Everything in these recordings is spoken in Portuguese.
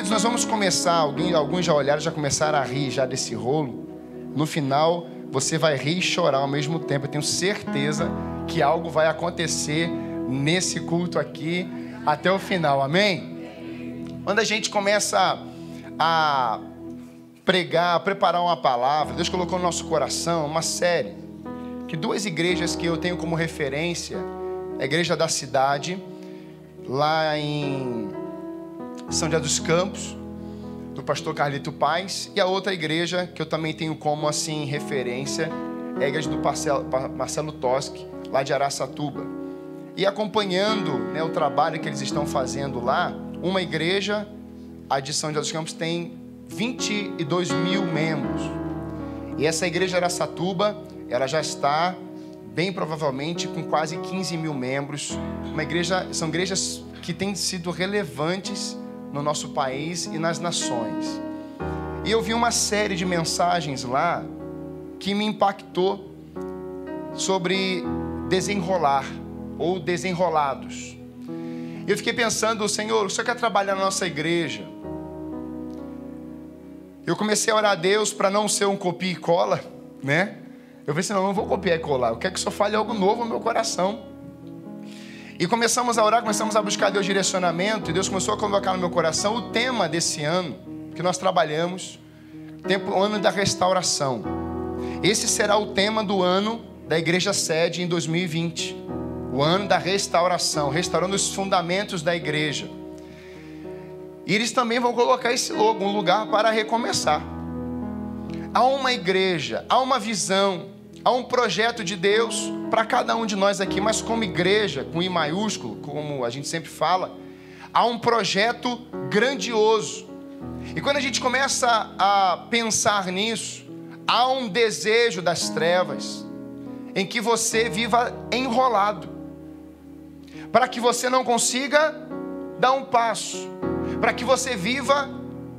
Queridos, nós vamos começar. Alguém, alguns já olharam, já começaram a rir já desse rolo. No final, você vai rir e chorar ao mesmo tempo. Eu tenho certeza que algo vai acontecer nesse culto aqui até o final. Amém? Quando a gente começa a pregar, a preparar uma palavra, Deus colocou no nosso coração uma série que duas igrejas que eu tenho como referência, a igreja da cidade, lá em São José dos Campos, do pastor Carlito Paz, e a outra igreja que eu também tenho como assim referência é a igreja do Marcelo, Marcelo Toschi, lá de Araçatuba. E acompanhando né, o trabalho que eles estão fazendo lá, uma igreja, a de São José dos Campos, tem 22 mil membros. E essa igreja Araçatuba, ela já está bem provavelmente com quase 15 mil membros. Uma igreja, são igrejas que têm sido relevantes no nosso país e nas nações. E eu vi uma série de mensagens lá que me impactou sobre desenrolar ou desenrolados. Eu fiquei pensando, Senhor, o Senhor quer trabalhar na nossa igreja? Eu comecei a orar a Deus para não ser um copia e cola, né? Eu falei assim, não, não vou copiar e colar. Eu quero que o Senhor fale algo novo no meu coração. E começamos a orar, começamos a buscar Deus direcionamento, e Deus começou a colocar no meu coração o tema desse ano que nós trabalhamos, tempo, o ano da restauração. Esse será o tema do ano da igreja sede em 2020. O ano da restauração, restaurando os fundamentos da igreja. E eles também vão colocar esse logo, um lugar para recomeçar. Há uma igreja, há uma visão, há um projeto de Deus para cada um de nós aqui, mas como igreja, com I maiúsculo, como a gente sempre fala, há um projeto grandioso. E quando a gente começa a pensar nisso, há um desejo das trevas em que você viva enrolado, para que você não consiga dar um passo, para que você viva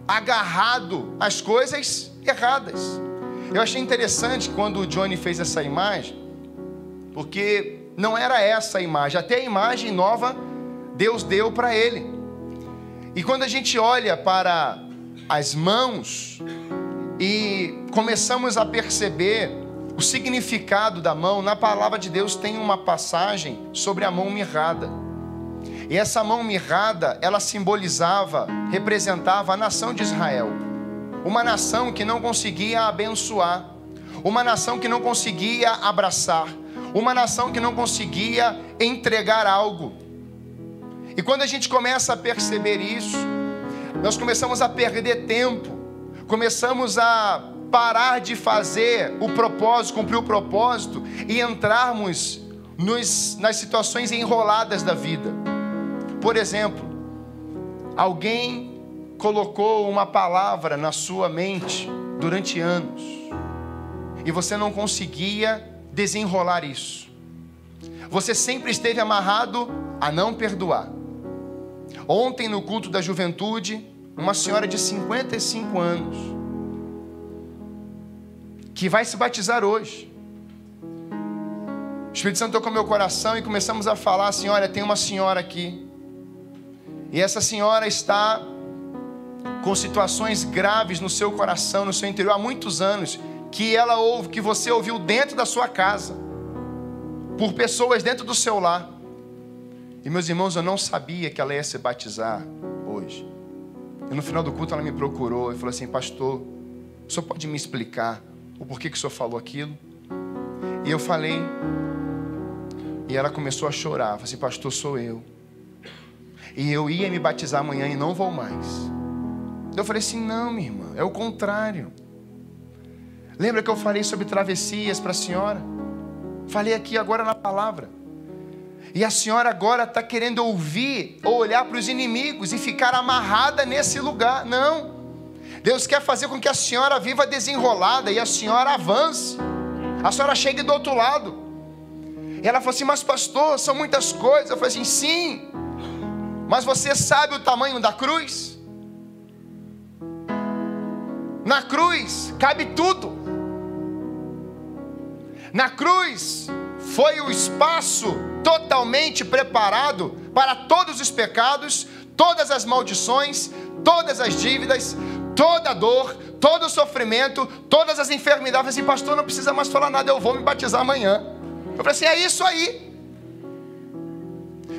agarrado às coisas erradas. Eu achei interessante quando o Johnny fez essa imagem, porque não era essa a imagem, até a imagem nova Deus deu para ele. E quando a gente olha para as mãos e começamos a perceber o significado da mão, na palavra de Deus tem uma passagem sobre a mão mirrada. E essa mão mirrada, ela simbolizava, representava a nação de Israel uma nação que não conseguia abençoar, uma nação que não conseguia abraçar, uma nação que não conseguia entregar algo. E quando a gente começa a perceber isso, nós começamos a perder tempo, começamos a parar de fazer o propósito, cumprir o propósito e entrarmos nos, nas situações enroladas da vida. Por exemplo, alguém colocou uma palavra na sua mente durante anos e você não conseguia desenrolar isso. Você sempre esteve amarrado a não perdoar. Ontem, no culto da juventude, uma senhora de 55 anos, que vai se batizar hoje. O Espírito Santo tocou meu coração e começamos a falar assim: olha, tem uma senhora aqui. E essa senhora está com situações graves no seu coração, no seu interior há muitos anos, que ela ouve, que você ouviu dentro da sua casa, por pessoas dentro do seu lar. E meus irmãos, eu não sabia que ela ia se batizar hoje. E no final do culto ela me procurou e falou assim: Pastor, o senhor pode me explicar o porquê que o senhor falou aquilo? E eu falei, e ela começou a chorar. Falei assim: Pastor, sou eu. E eu ia me batizar amanhã e não vou mais. Eu falei assim: não, minha irmã, é o contrário. Lembra que eu falei sobre travessias para a senhora? Falei aqui agora na palavra. E a senhora agora está querendo ouvir ou olhar para os inimigos e ficar amarrada nesse lugar. Não. Deus quer fazer com que a senhora viva desenrolada e a senhora avance. A senhora chegue do outro lado. E ela falou assim: Mas, pastor, são muitas coisas. Eu falei assim: Sim. Mas você sabe o tamanho da cruz? Na cruz cabe tudo. Na cruz foi o espaço totalmente preparado para todos os pecados, todas as maldições, todas as dívidas, toda a dor, todo o sofrimento, todas as enfermidades. E pastor, não precisa mais falar nada, eu vou me batizar amanhã. Eu falei assim: é isso aí.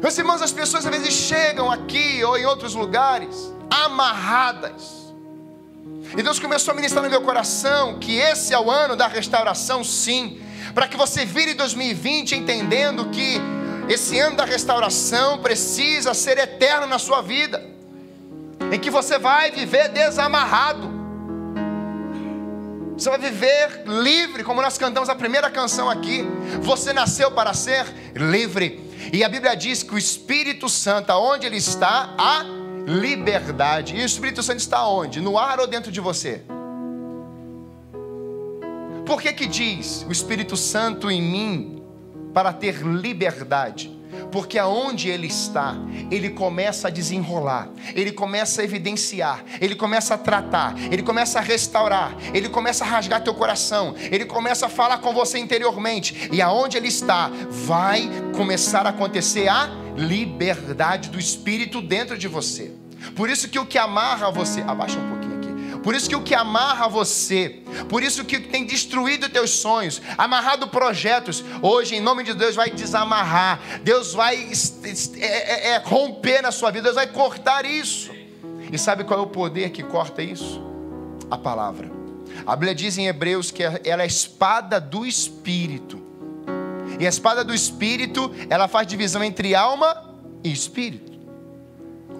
Meus irmãos, as pessoas às vezes chegam aqui ou em outros lugares amarradas. E Deus começou a ministrar no meu coração que esse é o ano da restauração, sim. Para que você vire 2020 entendendo que esse ano da restauração precisa ser eterno na sua vida, em que você vai viver desamarrado, você vai viver livre, como nós cantamos a primeira canção aqui. Você nasceu para ser livre, e a Bíblia diz que o Espírito Santo, onde ele está, há liberdade. E o Espírito Santo está onde? No ar ou dentro de você? Por que que diz o Espírito Santo em mim para ter liberdade? Porque aonde ele está, ele começa a desenrolar, ele começa a evidenciar, ele começa a tratar, ele começa a restaurar, ele começa a rasgar teu coração, ele começa a falar com você interiormente, e aonde ele está, vai começar a acontecer a liberdade do Espírito dentro de você. Por isso que o que amarra você, abaixa um pouquinho por isso que o que amarra você, por isso que tem destruído teus sonhos, amarrado projetos, hoje em nome de Deus vai desamarrar. Deus vai é, é, é, romper na sua vida, Deus vai cortar isso. E sabe qual é o poder que corta isso? A palavra. A Bíblia diz em Hebreus que ela é a espada do espírito. E a espada do espírito, ela faz divisão entre alma e espírito.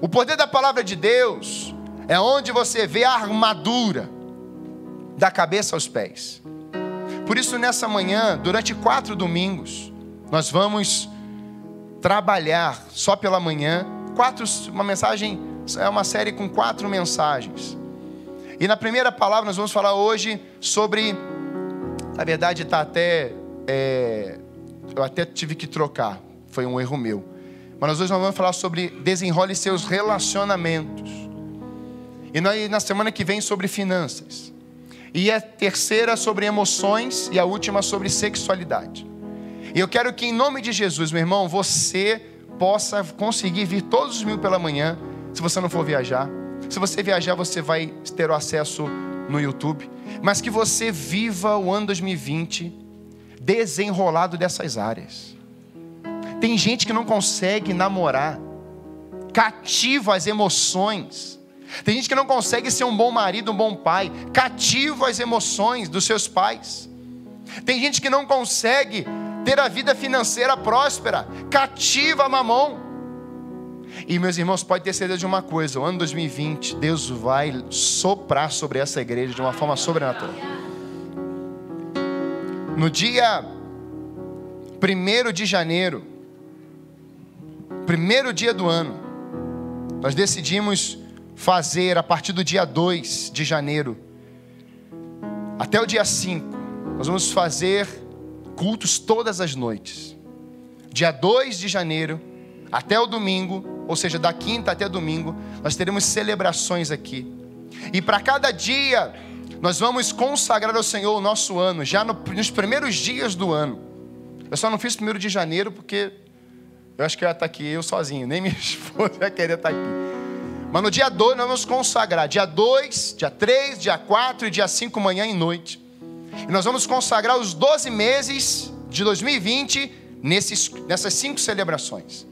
O poder da palavra de Deus é onde você vê a armadura da cabeça aos pés. Por isso, nessa manhã, durante quatro domingos, nós vamos trabalhar só pela manhã. Quatro, uma mensagem, é uma série com quatro mensagens. E na primeira palavra, nós vamos falar hoje sobre. Na verdade, está até. É, eu até tive que trocar, foi um erro meu. Mas nós hoje nós vamos falar sobre desenrole seus relacionamentos. E na semana que vem sobre finanças. E a terceira sobre emoções e a última sobre sexualidade. E eu quero que em nome de Jesus, meu irmão, você possa conseguir vir todos os mil pela manhã, se você não for viajar. Se você viajar, você vai ter o acesso no YouTube. Mas que você viva o ano 2020 desenrolado dessas áreas. Tem gente que não consegue namorar, cativa as emoções tem gente que não consegue ser um bom marido, um bom pai, cativo às emoções dos seus pais. Tem gente que não consegue ter a vida financeira próspera, cativa a mamão. E meus irmãos, pode ter certeza de uma coisa: o ano 2020, Deus vai soprar sobre essa igreja de uma forma sobrenatural. No dia 1 de janeiro, primeiro dia do ano, nós decidimos fazer a partir do dia 2 de janeiro até o dia 5. Nós vamos fazer cultos todas as noites. Dia 2 de janeiro até o domingo, ou seja, da quinta até domingo, nós teremos celebrações aqui. E para cada dia, nós vamos consagrar ao Senhor o nosso ano, já no, nos primeiros dias do ano. Eu só não fiz primeiro de janeiro porque eu acho que eu ia estar aqui eu sozinho, nem minha esposa ia querer estar aqui. Mas no dia 2 nós vamos consagrar. Dia 2, dia 3, dia 4 e dia 5, manhã e noite. E nós vamos consagrar os 12 meses de 2020 nesses, nessas cinco celebrações.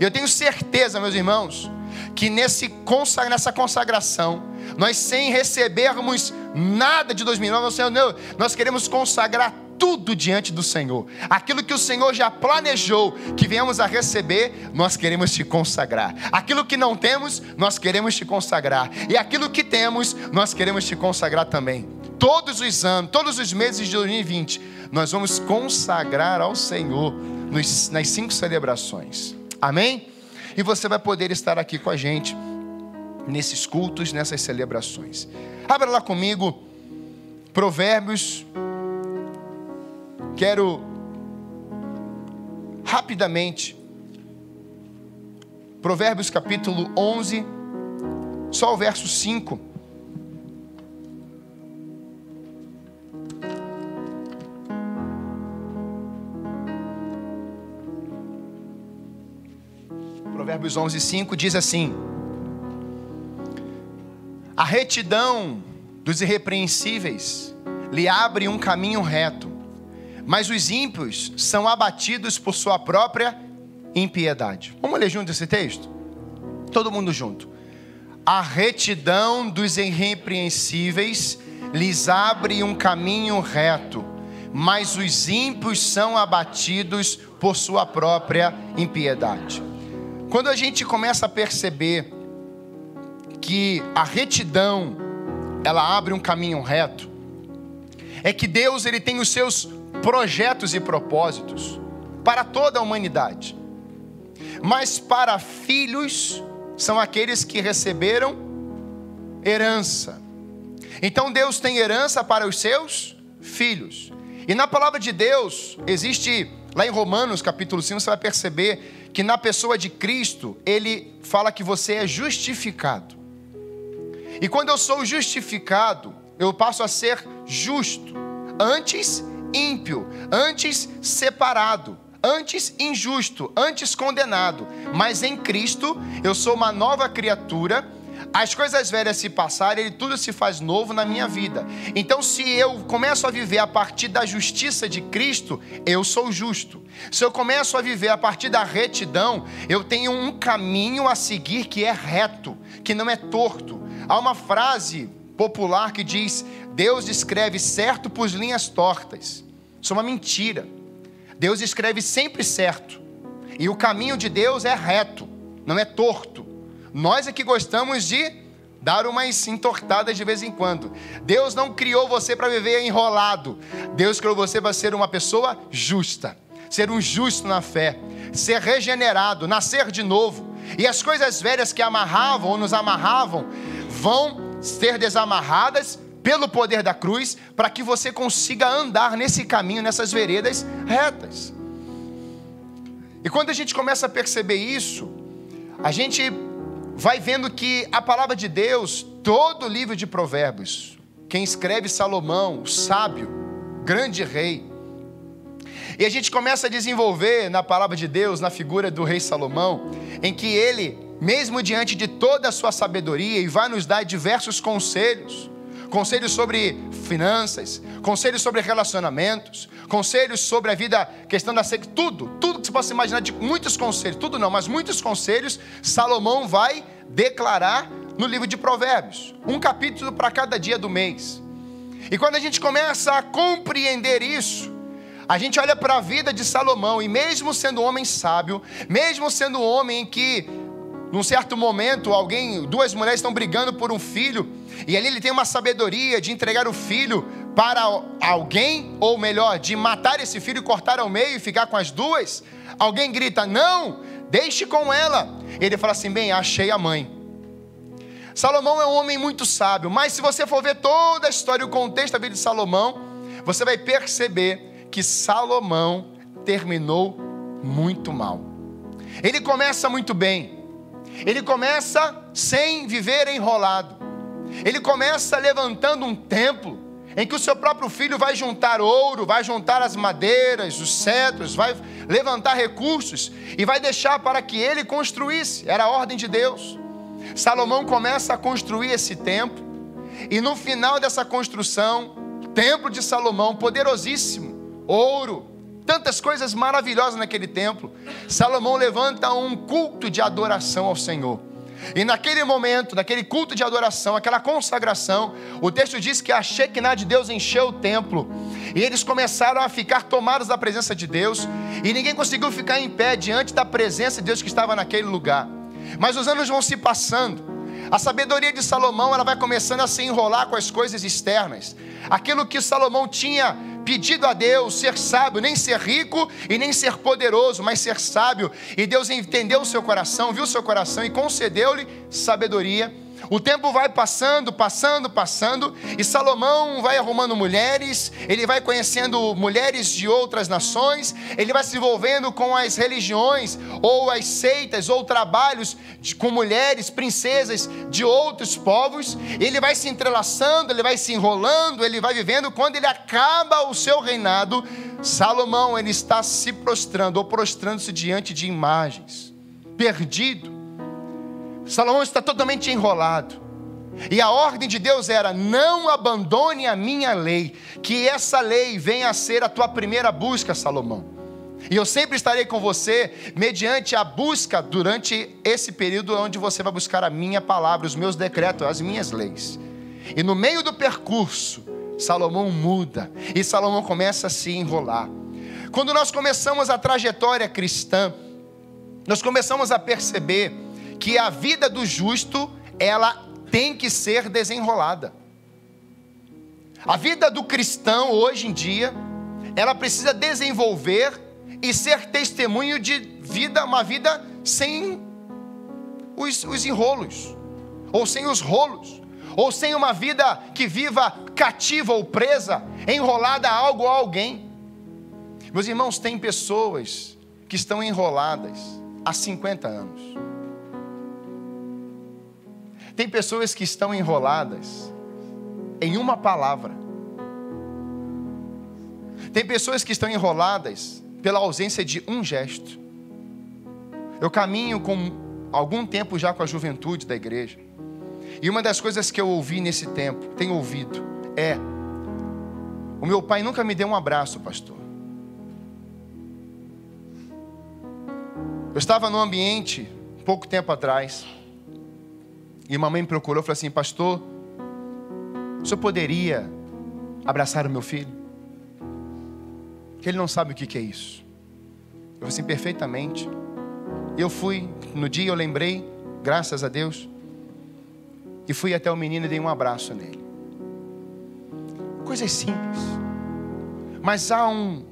Eu tenho certeza, meus irmãos, que nesse consagra, nessa consagração, nós sem recebermos nada de 2009, nós, nós queremos consagrar tudo diante do Senhor. Aquilo que o Senhor já planejou que venhamos a receber, nós queremos te consagrar. Aquilo que não temos, nós queremos te consagrar. E aquilo que temos, nós queremos te consagrar também. Todos os anos, todos os meses de 2020, nós vamos consagrar ao Senhor nos, nas cinco celebrações. Amém? E você vai poder estar aqui com a gente nesses cultos, nessas celebrações. Abra lá comigo, Provérbios Quero rapidamente, Provérbios capítulo 11, só o verso 5. Provérbios 11, 5 diz assim: A retidão dos irrepreensíveis lhe abre um caminho reto, mas os ímpios são abatidos por sua própria impiedade. Vamos ler junto esse texto? Todo mundo junto. A retidão dos irrepreensíveis lhes abre um caminho reto, mas os ímpios são abatidos por sua própria impiedade. Quando a gente começa a perceber que a retidão ela abre um caminho reto, é que Deus ele tem os seus projetos e propósitos para toda a humanidade. Mas para filhos são aqueles que receberam herança. Então Deus tem herança para os seus filhos. E na palavra de Deus, existe, lá em Romanos capítulo 5, você vai perceber que na pessoa de Cristo, ele fala que você é justificado. E quando eu sou justificado, eu passo a ser justo. Antes, ímpio. Antes, separado. Antes, injusto. Antes, condenado. Mas em Cristo, eu sou uma nova criatura as coisas velhas se passarem, tudo se faz novo na minha vida. Então, se eu começo a viver a partir da justiça de Cristo, eu sou justo. Se eu começo a viver a partir da retidão, eu tenho um caminho a seguir que é reto, que não é torto. Há uma frase popular que diz: Deus escreve certo por linhas tortas. Isso é uma mentira. Deus escreve sempre certo. E o caminho de Deus é reto, não é torto. Nós é que gostamos de dar umas entortadas de vez em quando. Deus não criou você para viver enrolado. Deus criou você para ser uma pessoa justa, ser um justo na fé, ser regenerado, nascer de novo. E as coisas velhas que amarravam ou nos amarravam vão ser desamarradas pelo poder da cruz, para que você consiga andar nesse caminho, nessas veredas retas. E quando a gente começa a perceber isso, a gente vai vendo que a palavra de Deus, todo o livro de Provérbios, quem escreve Salomão, o sábio, grande rei. E a gente começa a desenvolver na palavra de Deus, na figura do rei Salomão, em que ele, mesmo diante de toda a sua sabedoria, e vai nos dar diversos conselhos, conselhos sobre finanças, conselhos sobre relacionamentos, conselhos sobre a vida, questão da sexo, tudo, tudo que você possa imaginar de muitos conselhos, tudo não, mas muitos conselhos, Salomão vai declarar no livro de Provérbios, um capítulo para cada dia do mês. E quando a gente começa a compreender isso, a gente olha para a vida de Salomão e mesmo sendo um homem sábio, mesmo sendo um homem que num certo momento, alguém, duas mulheres estão brigando por um filho, e ali ele tem uma sabedoria de entregar o filho para alguém, ou melhor, de matar esse filho e cortar ao meio e ficar com as duas. Alguém grita: "Não, deixe com ela". Ele fala assim: "Bem, achei a mãe". Salomão é um homem muito sábio, mas se você for ver toda a história e o contexto da vida de Salomão, você vai perceber que Salomão terminou muito mal. Ele começa muito bem, ele começa sem viver enrolado. Ele começa levantando um templo em que o seu próprio filho vai juntar ouro, vai juntar as madeiras, os cetros, vai levantar recursos e vai deixar para que ele construísse. Era a ordem de Deus. Salomão começa a construir esse templo e no final dessa construção, templo de Salomão, poderosíssimo, ouro, tantas coisas maravilhosas naquele templo. Salomão levanta um culto de adoração ao Senhor. E naquele momento, naquele culto de adoração, aquela consagração, o texto diz que a Shekinah de Deus encheu o templo. E eles começaram a ficar tomados da presença de Deus. E ninguém conseguiu ficar em pé diante da presença de Deus que estava naquele lugar. Mas os anos vão se passando. A sabedoria de Salomão ela vai começando a se enrolar com as coisas externas. Aquilo que Salomão tinha pedido a Deus ser sábio, nem ser rico e nem ser poderoso, mas ser sábio. E Deus entendeu o seu coração, viu o seu coração e concedeu-lhe sabedoria o tempo vai passando, passando, passando, e Salomão vai arrumando mulheres, ele vai conhecendo mulheres de outras nações, ele vai se envolvendo com as religiões, ou as seitas, ou trabalhos de, com mulheres, princesas de outros povos, ele vai se entrelaçando, ele vai se enrolando, ele vai vivendo, quando ele acaba o seu reinado, Salomão ele está se prostrando, ou prostrando-se diante de imagens, perdido Salomão está totalmente enrolado. E a ordem de Deus era: não abandone a minha lei, que essa lei venha a ser a tua primeira busca, Salomão. E eu sempre estarei com você mediante a busca durante esse período onde você vai buscar a minha palavra, os meus decretos, as minhas leis. E no meio do percurso, Salomão muda e Salomão começa a se enrolar. Quando nós começamos a trajetória cristã, nós começamos a perceber que a vida do justo, ela tem que ser desenrolada. A vida do cristão hoje em dia, ela precisa desenvolver e ser testemunho de vida, uma vida sem os, os enrolos, ou sem os rolos, ou sem uma vida que viva cativa ou presa, enrolada a algo ou a alguém. Meus irmãos, tem pessoas que estão enroladas há 50 anos. Tem pessoas que estão enroladas em uma palavra. Tem pessoas que estão enroladas pela ausência de um gesto. Eu caminho com algum tempo já com a juventude da igreja. E uma das coisas que eu ouvi nesse tempo, tenho ouvido, é: o meu pai nunca me deu um abraço, pastor. Eu estava num ambiente, pouco tempo atrás, e uma mãe me procurou e falou assim: Pastor, o senhor poderia abraçar o meu filho? Que ele não sabe o que é isso. Eu falei assim: perfeitamente. Eu fui, no dia eu lembrei, graças a Deus, e fui até o menino e dei um abraço nele. Coisas simples. Mas há um,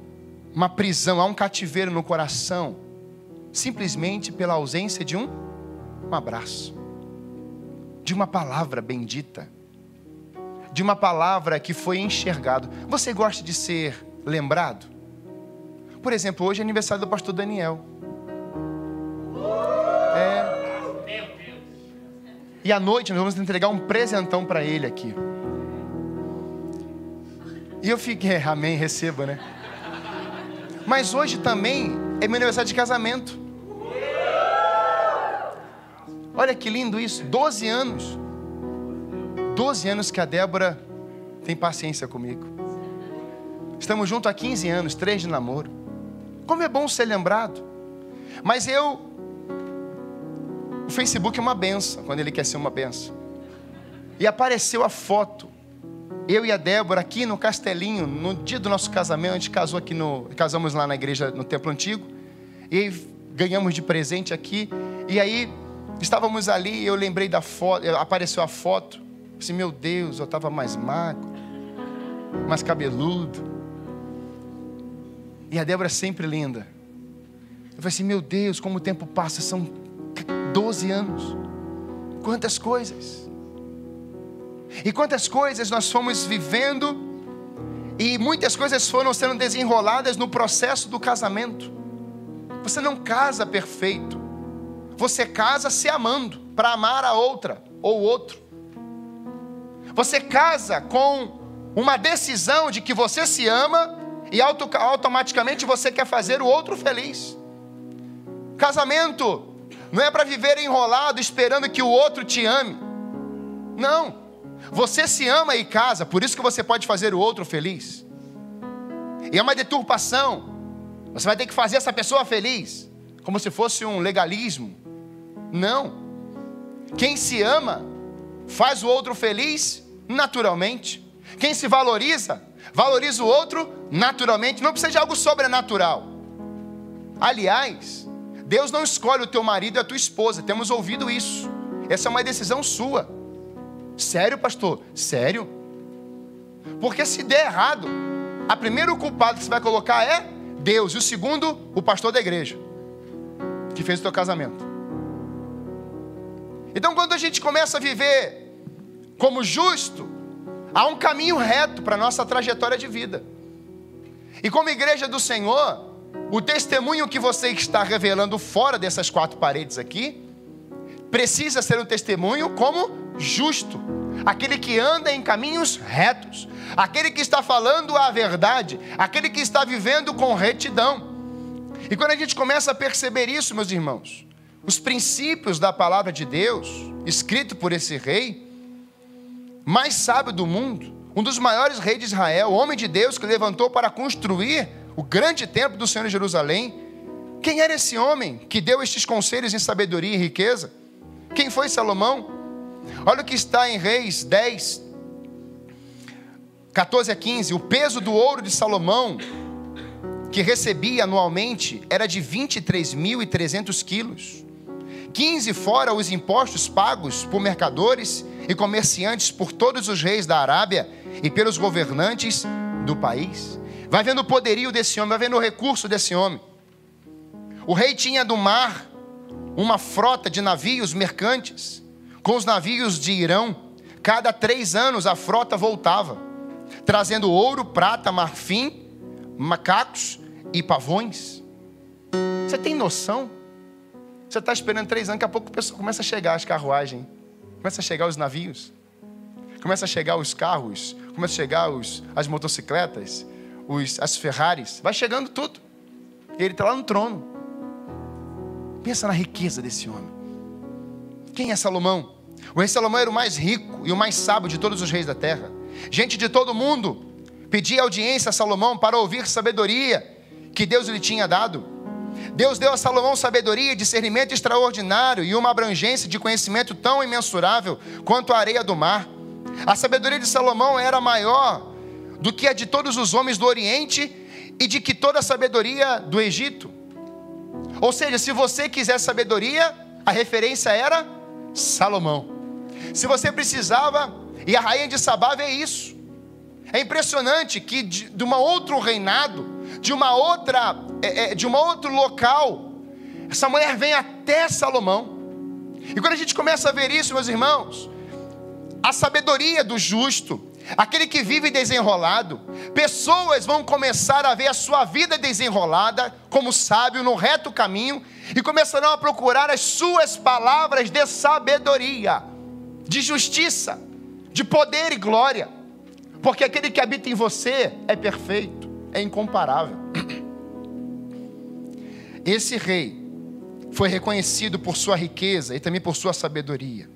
uma prisão, há um cativeiro no coração simplesmente pela ausência de um, um abraço, de uma palavra bendita, de uma palavra que foi enxergado. Você gosta de ser lembrado? Por exemplo, hoje é aniversário do pastor Daniel. É. E à noite nós vamos entregar um presentão para ele aqui. E eu fiquei, amém, receba, né? Mas hoje também é meu aniversário de casamento. Olha que lindo isso, 12 anos. 12 anos que a Débora tem paciência comigo. Estamos juntos há 15 anos, três de namoro. Como é bom ser lembrado. Mas eu. O Facebook é uma benção, quando ele quer ser uma benção. E apareceu a foto. Eu e a Débora aqui no Castelinho, no dia do nosso casamento, a gente casou aqui no. Casamos lá na igreja, no Templo Antigo. E ganhamos de presente aqui. E aí Estávamos ali, eu lembrei da foto, apareceu a foto. Assim, meu Deus, eu estava mais magro, mais cabeludo. E a Débora é sempre linda. Eu falei assim, meu Deus, como o tempo passa, são 12 anos. Quantas coisas. E quantas coisas nós fomos vivendo, e muitas coisas foram sendo desenroladas no processo do casamento. Você não casa perfeito. Você casa se amando para amar a outra ou outro. Você casa com uma decisão de que você se ama e auto, automaticamente você quer fazer o outro feliz. Casamento não é para viver enrolado esperando que o outro te ame. Não. Você se ama e casa, por isso que você pode fazer o outro feliz. E é uma deturpação. Você vai ter que fazer essa pessoa feliz, como se fosse um legalismo. Não. Quem se ama faz o outro feliz naturalmente. Quem se valoriza, valoriza o outro naturalmente. Não precisa de algo sobrenatural. Aliás, Deus não escolhe o teu marido e a tua esposa. Temos ouvido isso. Essa é uma decisão sua. Sério, pastor? Sério? Porque se der errado, a primeiro culpado que você vai colocar é Deus, e o segundo, o pastor da igreja, que fez o teu casamento. Então, quando a gente começa a viver como justo, há um caminho reto para a nossa trajetória de vida. E como igreja do Senhor, o testemunho que você está revelando fora dessas quatro paredes aqui, precisa ser um testemunho como justo, aquele que anda em caminhos retos, aquele que está falando a verdade, aquele que está vivendo com retidão. E quando a gente começa a perceber isso, meus irmãos, os princípios da palavra de Deus, escrito por esse rei, mais sábio do mundo, um dos maiores reis de Israel, homem de Deus que levantou para construir o grande templo do Senhor em Jerusalém. Quem era esse homem que deu estes conselhos em sabedoria e riqueza? Quem foi Salomão? Olha o que está em Reis 10, 14 a 15. O peso do ouro de Salomão, que recebia anualmente, era de 23.300 quilos. 15 fora os impostos pagos por mercadores e comerciantes por todos os reis da Arábia e pelos governantes do país. Vai vendo o poderio desse homem, vai vendo o recurso desse homem. O rei tinha do mar uma frota de navios mercantes, com os navios de Irão. Cada três anos a frota voltava, trazendo ouro, prata, marfim, macacos e pavões. Você tem noção? Você está esperando três anos, daqui a pouco começa a chegar as carruagens, começa a chegar os navios, começa a chegar os carros, começa a chegar os, as motocicletas, os, as Ferraris, vai chegando tudo. E ele está lá no trono. Pensa na riqueza desse homem. Quem é Salomão? O rei Salomão era o mais rico e o mais sábio de todos os reis da terra. Gente de todo mundo pedia audiência a Salomão para ouvir sabedoria que Deus lhe tinha dado. Deus deu a Salomão sabedoria, discernimento extraordinário e uma abrangência de conhecimento tão imensurável quanto a areia do mar. A sabedoria de Salomão era maior do que a de todos os homens do Oriente e de que toda a sabedoria do Egito. Ou seja, se você quiser sabedoria, a referência era Salomão. Se você precisava, e a rainha de Sabá vê isso. É impressionante que de, de um outro reinado, de uma outra, é, é, de um outro local, essa mulher vem até Salomão. E quando a gente começa a ver isso, meus irmãos, a sabedoria do justo, aquele que vive desenrolado, pessoas vão começar a ver a sua vida desenrolada como sábio no reto caminho e começarão a procurar as suas palavras de sabedoria, de justiça, de poder e glória, porque aquele que habita em você é perfeito, é incomparável. Esse rei foi reconhecido por sua riqueza e também por sua sabedoria.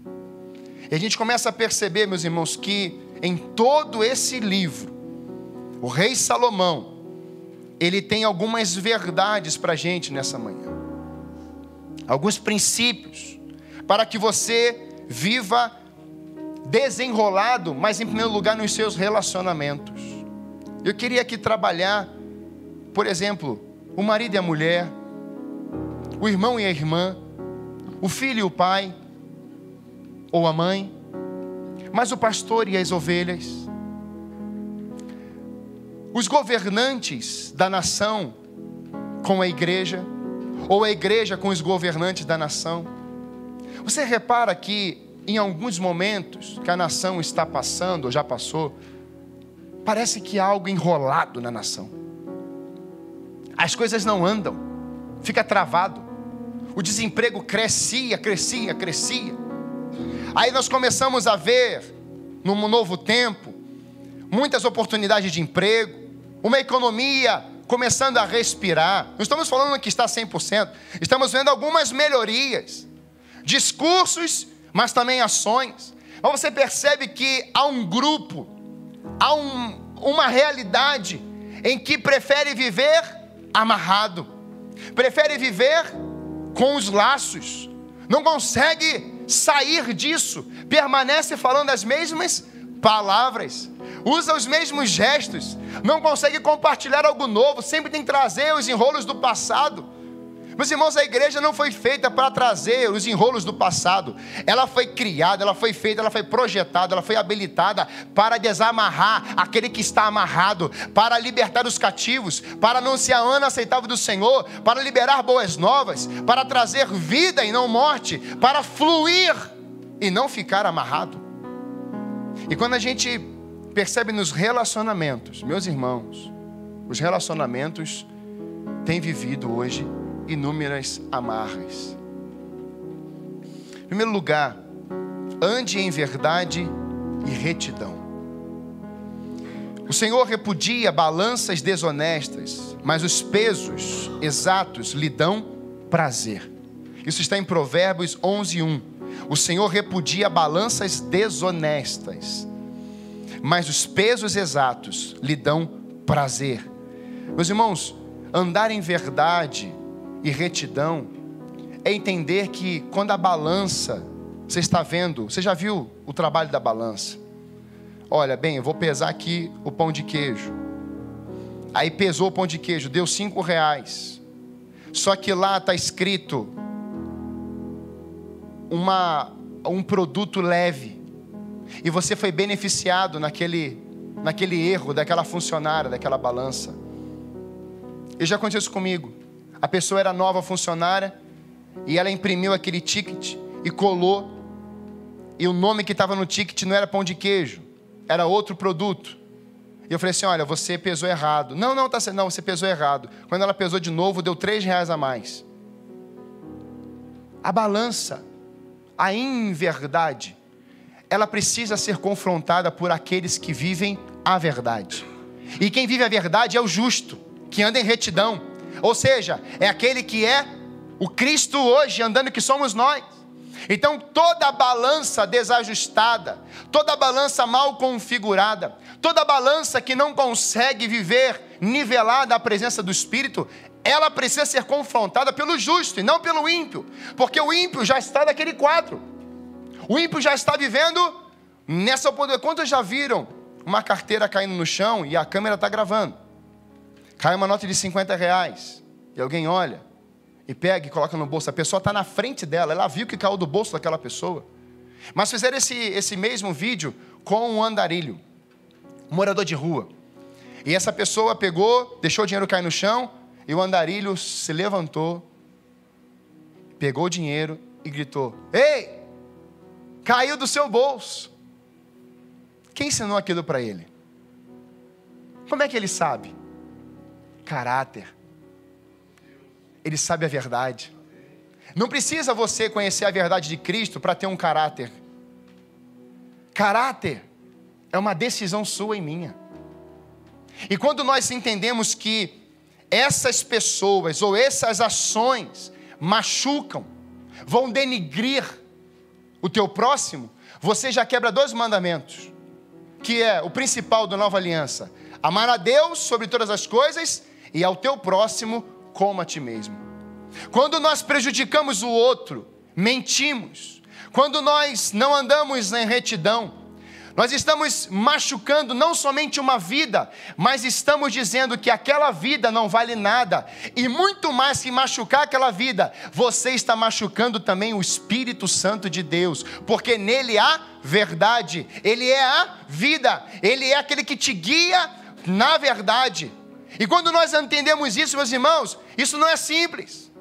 E a gente começa a perceber, meus irmãos, que em todo esse livro, o rei Salomão, ele tem algumas verdades para a gente nessa manhã, alguns princípios, para que você viva desenrolado, mas em primeiro lugar nos seus relacionamentos. Eu queria aqui trabalhar, por exemplo, o marido e a mulher, o irmão e a irmã, o filho e o pai, ou a mãe, mas o pastor e as ovelhas, os governantes da nação com a igreja, ou a igreja com os governantes da nação. Você repara que em alguns momentos que a nação está passando, ou já passou, parece que há algo enrolado na nação. As coisas não andam, fica travado. O desemprego crescia, crescia, crescia. Aí nós começamos a ver, num novo tempo, muitas oportunidades de emprego, uma economia começando a respirar. Não estamos falando que está 100%, estamos vendo algumas melhorias, discursos, mas também ações. Mas você percebe que há um grupo, há um, uma realidade em que prefere viver amarrado, prefere viver com os laços, não consegue sair disso, permanece falando as mesmas palavras, usa os mesmos gestos, não consegue compartilhar algo novo, sempre tem que trazer os enrolos do passado. Meus irmãos, a igreja não foi feita para trazer os enrolos do passado. Ela foi criada, ela foi feita, ela foi projetada, ela foi habilitada para desamarrar aquele que está amarrado, para libertar os cativos, para anunciar ano aceitável do Senhor, para liberar boas novas, para trazer vida e não morte, para fluir e não ficar amarrado. E quando a gente percebe nos relacionamentos, meus irmãos, os relacionamentos têm vivido hoje inúmeras amarras. Em primeiro lugar, ande em verdade e retidão. O Senhor repudia balanças desonestas, mas os pesos exatos lhe dão prazer. Isso está em Provérbios 11:1. O Senhor repudia balanças desonestas, mas os pesos exatos lhe dão prazer. Meus irmãos, andar em verdade e retidão é entender que quando a balança, você está vendo, você já viu o trabalho da balança? Olha, bem, eu vou pesar aqui o pão de queijo. Aí pesou o pão de queijo, deu cinco reais. Só que lá está escrito uma, um produto leve. E você foi beneficiado naquele, naquele erro daquela funcionária, daquela balança. E já aconteceu isso comigo. A pessoa era nova funcionária e ela imprimiu aquele ticket e colou. E o nome que estava no ticket não era pão de queijo, era outro produto. E eu falei assim: olha, você pesou errado. Não, não, tá Não, você pesou errado. Quando ela pesou de novo, deu três reais a mais. A balança, a inverdade, ela precisa ser confrontada por aqueles que vivem a verdade. E quem vive a verdade é o justo, que anda em retidão. Ou seja, é aquele que é o Cristo hoje andando que somos nós. Então toda balança desajustada, toda balança mal configurada, toda balança que não consegue viver nivelada à presença do Espírito, ela precisa ser confrontada pelo justo e não pelo ímpio, porque o ímpio já está naquele quadro. O ímpio já está vivendo nessa oportunidade. Quantos já viram uma carteira caindo no chão e a câmera está gravando? Cai uma nota de 50 reais e alguém olha e pega e coloca no bolso. A pessoa está na frente dela, ela viu que caiu do bolso daquela pessoa. Mas fizeram esse, esse mesmo vídeo com um andarilho, um morador de rua. E essa pessoa pegou, deixou o dinheiro cair no chão, e o andarilho se levantou, pegou o dinheiro e gritou: Ei, caiu do seu bolso. Quem ensinou aquilo para ele? Como é que ele sabe? Caráter ele sabe a verdade. Não precisa você conhecer a verdade de Cristo para ter um caráter. Caráter é uma decisão sua e minha. E quando nós entendemos que essas pessoas ou essas ações machucam, vão denigrir o teu próximo, você já quebra dois mandamentos, que é o principal da nova aliança: amar a Deus sobre todas as coisas e ao teu próximo como a ti mesmo. Quando nós prejudicamos o outro, mentimos. Quando nós não andamos em retidão, nós estamos machucando não somente uma vida, mas estamos dizendo que aquela vida não vale nada. E muito mais que machucar aquela vida, você está machucando também o Espírito Santo de Deus, porque nele há verdade, ele é a vida, ele é aquele que te guia na verdade. E quando nós entendemos isso, meus irmãos, isso não é simples.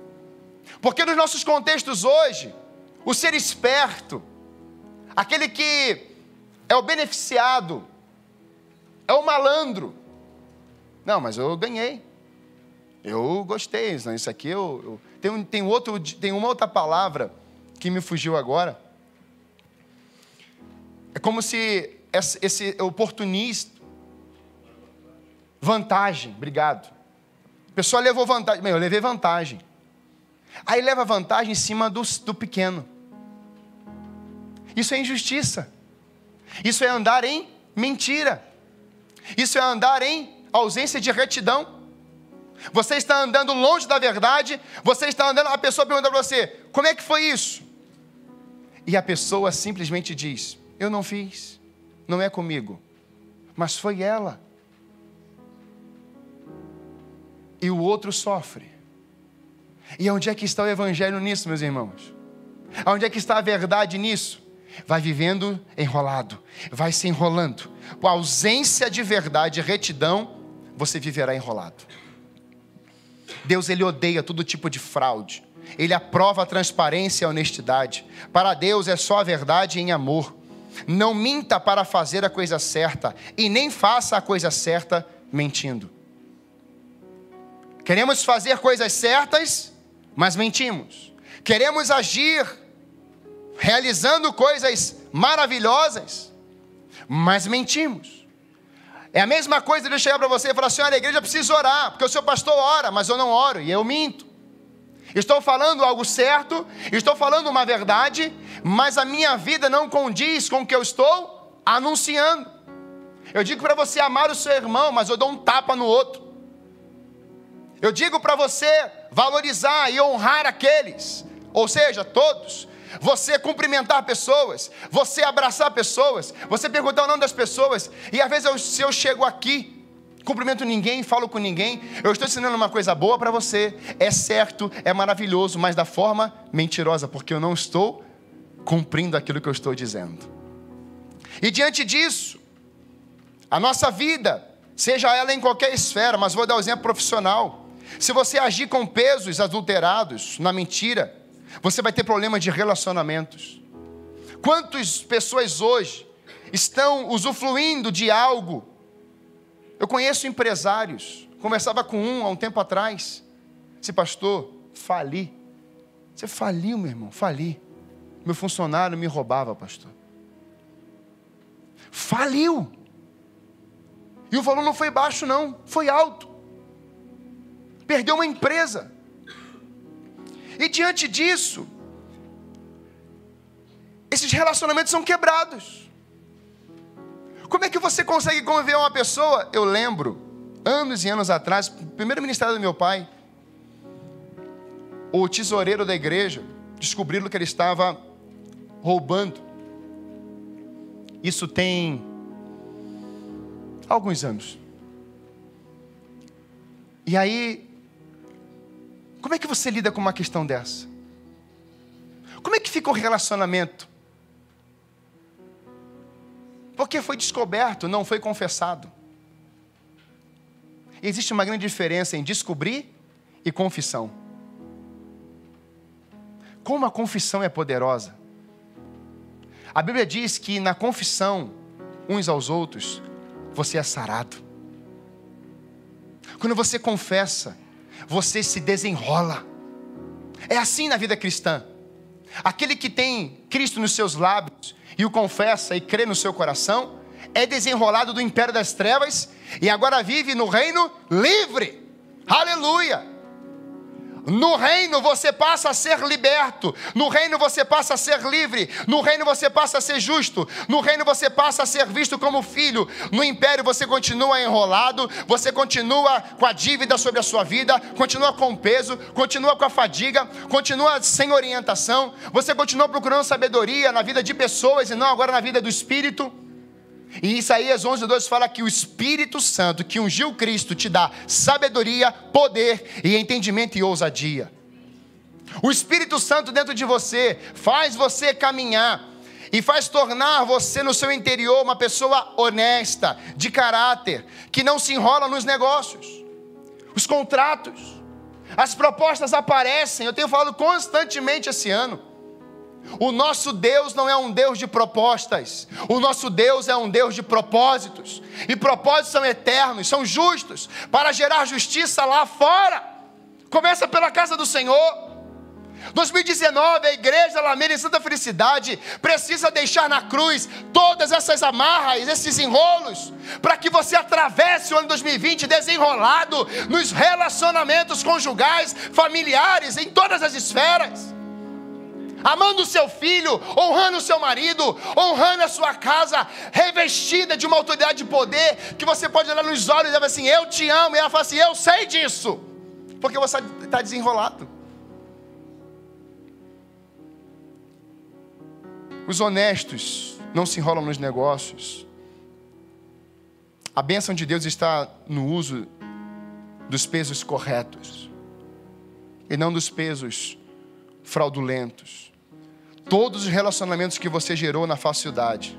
Porque nos nossos contextos hoje, o ser esperto, aquele que é o beneficiado, é o malandro. Não, mas eu ganhei. Eu gostei. Isso aqui eu, eu tem, tem, outro, tem uma outra palavra que me fugiu agora. É como se esse, esse oportunista Vantagem, obrigado. A pessoa levou vantagem. Bem, eu levei vantagem. Aí leva vantagem em cima do, do pequeno. Isso é injustiça. Isso é andar em mentira. Isso é andar em ausência de retidão. Você está andando longe da verdade, você está andando, a pessoa pergunta para você: como é que foi isso? E a pessoa simplesmente diz: eu não fiz, não é comigo, mas foi ela e o outro sofre. E onde é que está o evangelho nisso, meus irmãos? Onde é que está a verdade nisso? Vai vivendo enrolado, vai se enrolando. Com ausência de verdade e retidão, você viverá enrolado. Deus ele odeia todo tipo de fraude. Ele aprova a transparência e a honestidade. Para Deus é só a verdade em amor. Não minta para fazer a coisa certa e nem faça a coisa certa mentindo. Queremos fazer coisas certas, mas mentimos. Queremos agir realizando coisas maravilhosas, mas mentimos. É a mesma coisa de eu chegar para você e falar assim: olha, a igreja precisa orar, porque o seu pastor ora, mas eu não oro, e eu minto. Estou falando algo certo, estou falando uma verdade, mas a minha vida não condiz com o que eu estou anunciando. Eu digo para você amar o seu irmão, mas eu dou um tapa no outro. Eu digo para você valorizar e honrar aqueles, ou seja, todos. Você cumprimentar pessoas, você abraçar pessoas, você perguntar o nome das pessoas. E às vezes eu, se eu chego aqui, cumprimento ninguém, falo com ninguém, eu estou ensinando uma coisa boa para você. É certo, é maravilhoso, mas da forma mentirosa, porque eu não estou cumprindo aquilo que eu estou dizendo. E diante disso, a nossa vida, seja ela em qualquer esfera, mas vou dar o um exemplo profissional. Se você agir com pesos adulterados, na mentira, você vai ter problema de relacionamentos. Quantas pessoas hoje estão usufruindo de algo? Eu conheço empresários, conversava com um há um tempo atrás. Esse pastor, fali. Você faliu, meu irmão, fali. Meu funcionário me roubava, pastor. Faliu. E o valor não foi baixo, não, foi alto. Perdeu uma empresa. E diante disso, esses relacionamentos são quebrados. Como é que você consegue conviver com uma pessoa? Eu lembro, anos e anos atrás, primeiro ministério do meu pai, o tesoureiro da igreja descobriram que ele estava roubando. Isso tem alguns anos. E aí, como é que você lida com uma questão dessa? Como é que fica o relacionamento? Porque foi descoberto, não foi confessado. Existe uma grande diferença em descobrir e confissão. Como a confissão é poderosa. A Bíblia diz que na confissão, uns aos outros, você é sarado. Quando você confessa, você se desenrola. É assim na vida cristã. Aquele que tem Cristo nos seus lábios e o confessa e crê no seu coração, é desenrolado do império das trevas e agora vive no reino livre. Aleluia! No reino você passa a ser liberto, no reino você passa a ser livre, no reino você passa a ser justo, no reino você passa a ser visto como filho, no império você continua enrolado, você continua com a dívida sobre a sua vida, continua com peso, continua com a fadiga, continua sem orientação, você continua procurando sabedoria na vida de pessoas e não agora na vida do espírito. E Isaías 11, 2 fala que o Espírito Santo que ungiu Cristo te dá sabedoria, poder e entendimento e ousadia. O Espírito Santo dentro de você faz você caminhar e faz tornar você no seu interior uma pessoa honesta, de caráter, que não se enrola nos negócios, os contratos, as propostas aparecem. Eu tenho falado constantemente esse ano. O nosso Deus não é um Deus de propostas, o nosso Deus é um Deus de propósitos, e propósitos são eternos, são justos, para gerar justiça lá fora. Começa pela casa do Senhor. 2019, a igreja Lameira em Santa Felicidade precisa deixar na cruz todas essas amarras, esses enrolos, para que você atravesse o ano 2020 desenrolado nos relacionamentos conjugais, familiares, em todas as esferas amando o seu filho, honrando o seu marido, honrando a sua casa, revestida de uma autoridade de poder, que você pode olhar nos olhos e dizer assim: Eu te amo, e ela fala assim: Eu sei disso, porque você está desenrolado. Os honestos não se enrolam nos negócios. A bênção de Deus está no uso dos pesos corretos e não dos pesos fraudulentos. Todos os relacionamentos que você gerou na falsidade,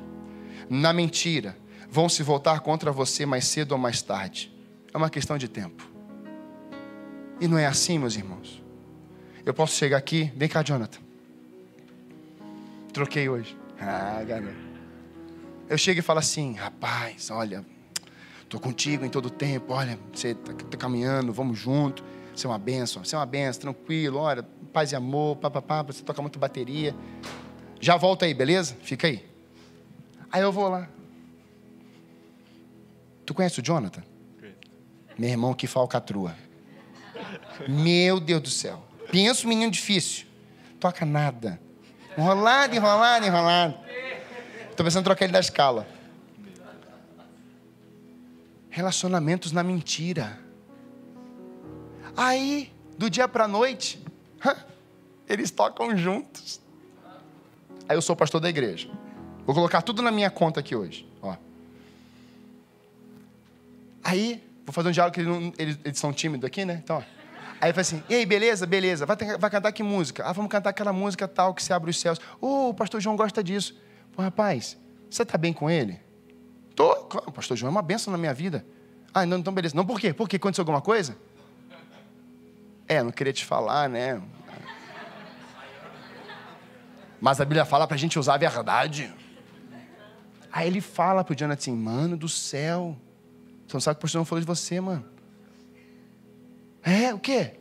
na mentira, vão se voltar contra você mais cedo ou mais tarde. É uma questão de tempo. E não é assim, meus irmãos. Eu posso chegar aqui, vem cá, Jonathan. Troquei hoje. Ah, garoto. Eu chego e falo assim, rapaz, olha, estou contigo em todo tempo, olha, você está tá caminhando, vamos junto, você é uma benção, você é uma benção, tranquilo, olha, paz e amor, papapá, você toca muito bateria. Já volta aí, beleza? Fica aí. Aí eu vou lá. Tu conhece o Jonathan? Meu irmão que falcatrua. Meu Deus do céu. Pensa um menino difícil. Toca nada. Enrolado, enrolado, enrolado. Estou pensando em trocar ele da escala. Relacionamentos na mentira. Aí, do dia para a noite, eles tocam juntos. Aí eu sou pastor da igreja. Vou colocar tudo na minha conta aqui hoje. Ó. Aí, vou fazer um diálogo que eles, eles, são tímidos aqui, né? Então, ó. Aí ele assim: E aí, beleza? Beleza. Vai, vai cantar que música? Ah, vamos cantar aquela música tal que se abre os céus. Oh, o pastor João gosta disso. Pô, rapaz, você está bem com ele? Tô. O pastor João é uma benção na minha vida. Ah, não, então beleza. Não, por quê? Por quê? Aconteceu alguma coisa? É, não queria te falar, né? Mas a Bíblia fala para a gente usar a verdade. Aí ele fala pro Jonathan assim, mano do céu. Você não sabe que o pastor não falou de você, mano. É, o quê?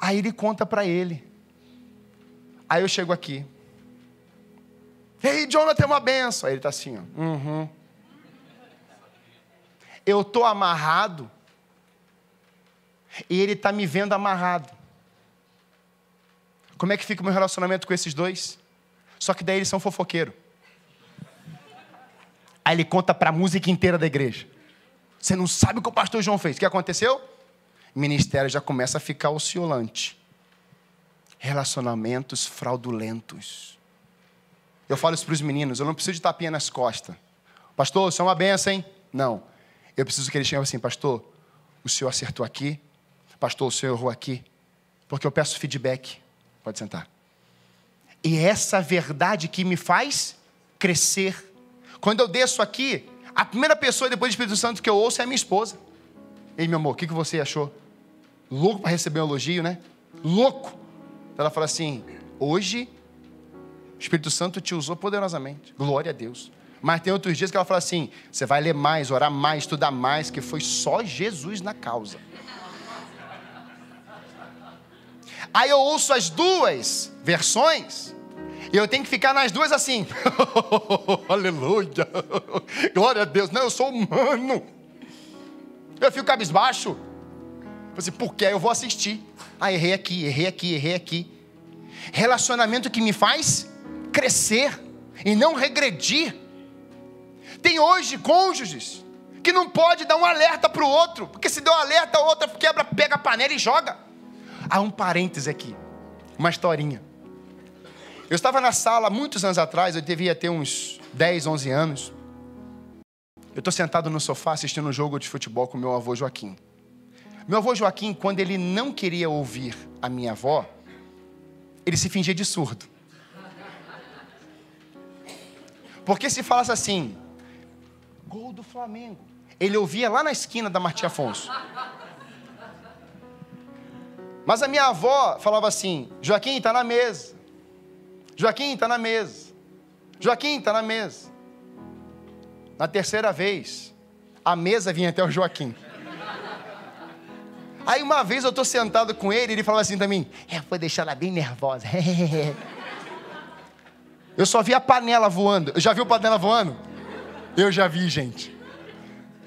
Aí ele conta para ele. Aí eu chego aqui. Ei, Jonathan, é uma benção. Aí ele tá assim, ó. Uhum. Eu tô amarrado. E ele tá me vendo amarrado. Como é que fica o meu relacionamento com esses dois? Só que daí eles são fofoqueiros. Aí ele conta para a música inteira da igreja. Você não sabe o que o pastor João fez. O que aconteceu? O ministério já começa a ficar oscilante. Relacionamentos fraudulentos. Eu falo isso para os meninos, eu não preciso de tapinha nas costas. Pastor, isso é uma benção, hein? Não. Eu preciso que eles cheguem assim, pastor, o senhor acertou aqui, pastor, o senhor errou aqui, porque eu peço feedback. Pode sentar. E é essa verdade que me faz crescer. Quando eu desço aqui, a primeira pessoa depois do Espírito Santo que eu ouço é a minha esposa. Ei, meu amor, o que, que você achou? Louco para receber um elogio, né? Louco. Ela fala assim: hoje o Espírito Santo te usou poderosamente. Glória a Deus. Mas tem outros dias que ela fala assim: você vai ler mais, orar mais, estudar mais, que foi só Jesus na causa. Aí eu ouço as duas versões. E eu tenho que ficar nas duas assim. Aleluia. Glória a Deus. Não, eu sou humano. Eu fico cabisbaixo. Assim, porque eu vou assistir. Ah, errei aqui, errei aqui, errei aqui. Relacionamento que me faz crescer e não regredir. Tem hoje cônjuges que não pode dar um alerta para o outro, porque se der um alerta, a outra quebra, pega a panela e joga. Há um parêntese aqui, uma historinha. Eu estava na sala muitos anos atrás, eu devia ter uns 10, 11 anos. Eu estou sentado no sofá assistindo um jogo de futebol com meu avô Joaquim. Meu avô Joaquim, quando ele não queria ouvir a minha avó, ele se fingia de surdo. Porque se falasse assim, gol do Flamengo, ele ouvia lá na esquina da Martim Afonso. Mas a minha avó falava assim: Joaquim, está na mesa. Joaquim, está na mesa. Joaquim, está na mesa. Na terceira vez, a mesa vinha até o Joaquim. Aí uma vez eu estou sentado com ele, ele falava assim também: É, foi deixar ela bem nervosa. eu só vi a panela voando. Já viu panela voando? Eu já vi, gente.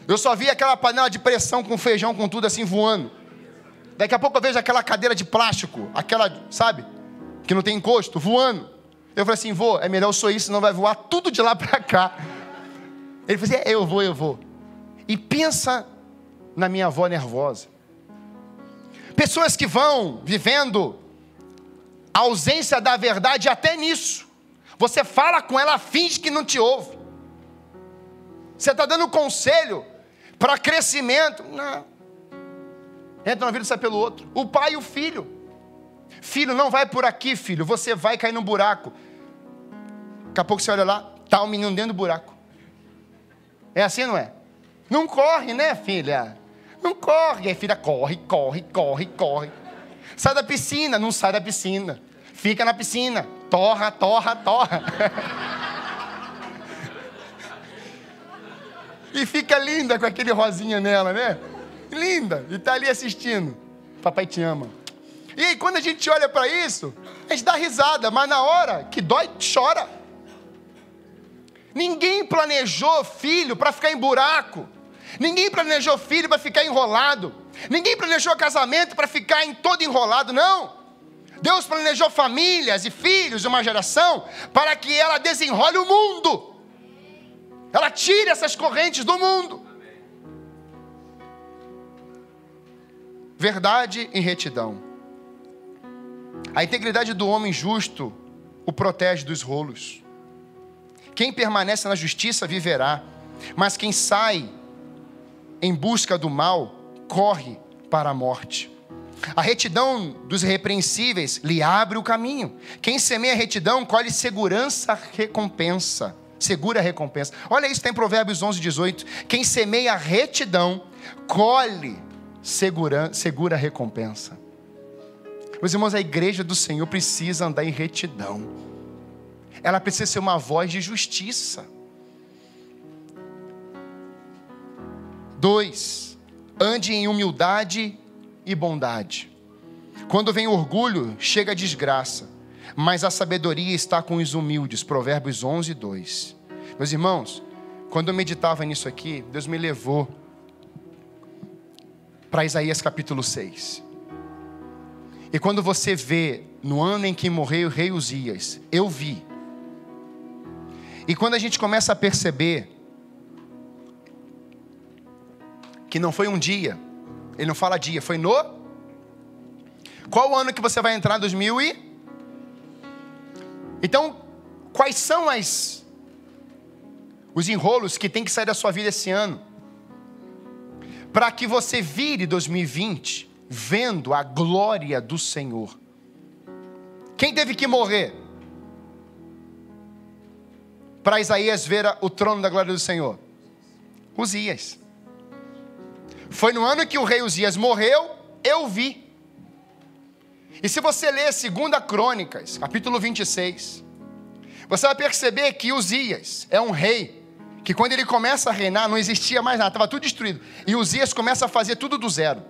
Eu só vi aquela panela de pressão com feijão, com tudo assim voando. Daqui a pouco eu vejo aquela cadeira de plástico, aquela, sabe? Que não tem encosto, voando. Eu falei assim, vou, é melhor eu sou isso, senão vai voar tudo de lá para cá. Ele falou assim, é, eu vou, eu vou. E pensa na minha avó nervosa. Pessoas que vão vivendo a ausência da verdade até nisso. Você fala com ela, finge que não te ouve. Você está dando conselho para crescimento. Não entra na vida e sai pelo outro. O pai e o filho. Filho, não vai por aqui, filho. Você vai cair no buraco. Daqui a pouco você olha lá, tá o um menino dentro do buraco. É assim, não é? Não corre, né, filha? Não corre. Aí filha corre, corre, corre, corre. Sai da piscina, não sai da piscina. Fica na piscina. Torra, torra, torra. e fica linda com aquele rosinha nela, né? Linda, e está ali assistindo. Papai te ama. E quando a gente olha para isso, a gente dá risada, mas na hora que dói, chora. Ninguém planejou filho para ficar em buraco. Ninguém planejou filho para ficar enrolado. Ninguém planejou casamento para ficar em todo enrolado, não. Deus planejou famílias e filhos de uma geração para que ela desenrole o mundo. Ela tire essas correntes do mundo. Verdade e retidão. A integridade do homem justo o protege dos rolos. Quem permanece na justiça viverá, mas quem sai em busca do mal corre para a morte. A retidão dos irrepreensíveis lhe abre o caminho. Quem semeia retidão colhe segurança, recompensa. Segura recompensa. Olha isso, tem Provérbios 11, 18. Quem semeia retidão colhe segura, segura recompensa. Meus irmãos, a igreja do Senhor precisa andar em retidão. Ela precisa ser uma voz de justiça. Dois, ande em humildade e bondade. Quando vem orgulho, chega a desgraça, mas a sabedoria está com os humildes. Provérbios 11, 2. Meus irmãos, quando eu meditava nisso aqui, Deus me levou para Isaías capítulo 6. E quando você vê no ano em que morreu o rei Uzias, eu vi. E quando a gente começa a perceber que não foi um dia, ele não fala dia, foi no. Qual o ano que você vai entrar? 2000 e. Então, quais são as os enrolos que tem que sair da sua vida esse ano? Para que você vire 2020 vendo a glória do Senhor. Quem teve que morrer? Para Isaías ver o trono da glória do Senhor? Uzias. Foi no ano que o rei Uzias morreu, eu vi. E se você ler 2 Crônicas, capítulo 26, você vai perceber que Uzias é um rei que quando ele começa a reinar não existia mais nada, estava tudo destruído. E Uzias começa a fazer tudo do zero.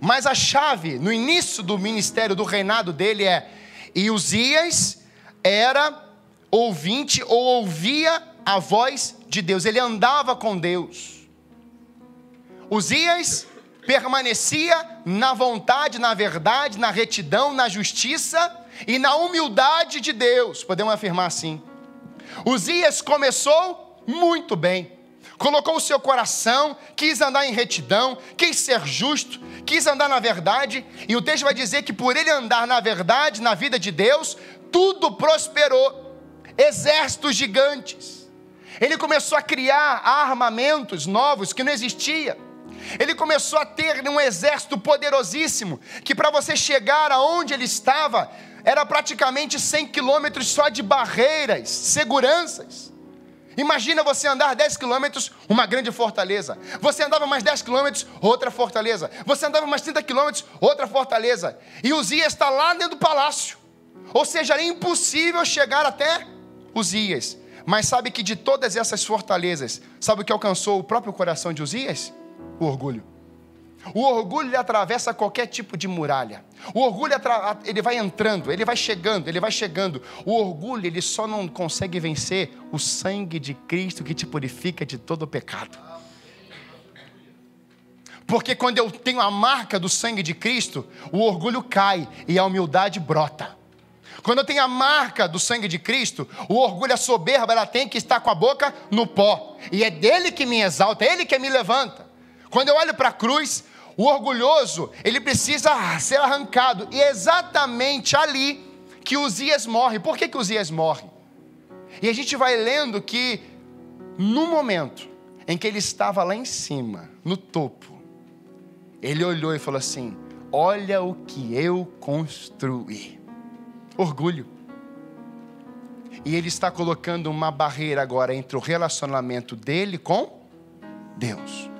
Mas a chave no início do ministério, do reinado dele é: e Uzias era ouvinte ou ouvia a voz de Deus, ele andava com Deus. Uzias permanecia na vontade, na verdade, na retidão, na justiça e na humildade de Deus, podemos afirmar assim. Uzias começou muito bem, colocou o seu coração, quis andar em retidão, quis ser justo, quis andar na verdade, e o texto vai dizer que por ele andar na verdade, na vida de Deus, tudo prosperou. Exércitos gigantes. Ele começou a criar armamentos novos que não existiam ele começou a ter um exército poderosíssimo, que para você chegar aonde ele estava, era praticamente 100 quilômetros só de barreiras, seguranças. Imagina você andar 10 quilômetros, uma grande fortaleza. Você andava mais 10 quilômetros, outra fortaleza. Você andava mais 30 quilômetros, outra fortaleza. E Uzias está lá dentro do palácio. Ou seja, era impossível chegar até Uzias. Mas sabe que de todas essas fortalezas, sabe o que alcançou o próprio coração de Uzias? o orgulho. O orgulho atravessa qualquer tipo de muralha. O orgulho ele vai entrando, ele vai chegando, ele vai chegando. O orgulho ele só não consegue vencer o sangue de Cristo que te purifica de todo o pecado. Porque quando eu tenho a marca do sangue de Cristo, o orgulho cai e a humildade brota. Quando eu tenho a marca do sangue de Cristo, o orgulho, a soberba, ela tem que estar com a boca no pó. E é dele que me exalta, é ele que me levanta. Quando eu olho para a cruz, o orgulhoso, ele precisa ser arrancado. E é exatamente ali que Uzias morre. Por que, que Uzias morre? E a gente vai lendo que, no momento em que ele estava lá em cima, no topo, ele olhou e falou assim: Olha o que eu construí. Orgulho. E ele está colocando uma barreira agora entre o relacionamento dele com Deus.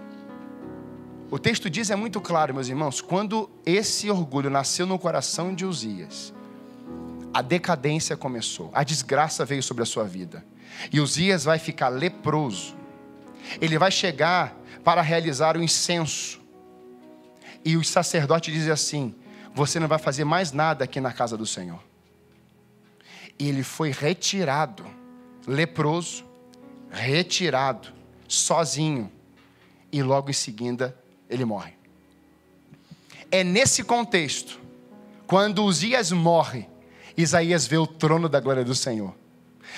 O texto diz é muito claro, meus irmãos, quando esse orgulho nasceu no coração de Uzias, a decadência começou, a desgraça veio sobre a sua vida. E Uzias vai ficar leproso. Ele vai chegar para realizar o incenso. E os sacerdotes dizem assim: Você não vai fazer mais nada aqui na casa do Senhor. E ele foi retirado, leproso, retirado, sozinho. E logo em seguida ele morre. É nesse contexto, quando Uzias morre, Isaías vê o trono da glória do Senhor.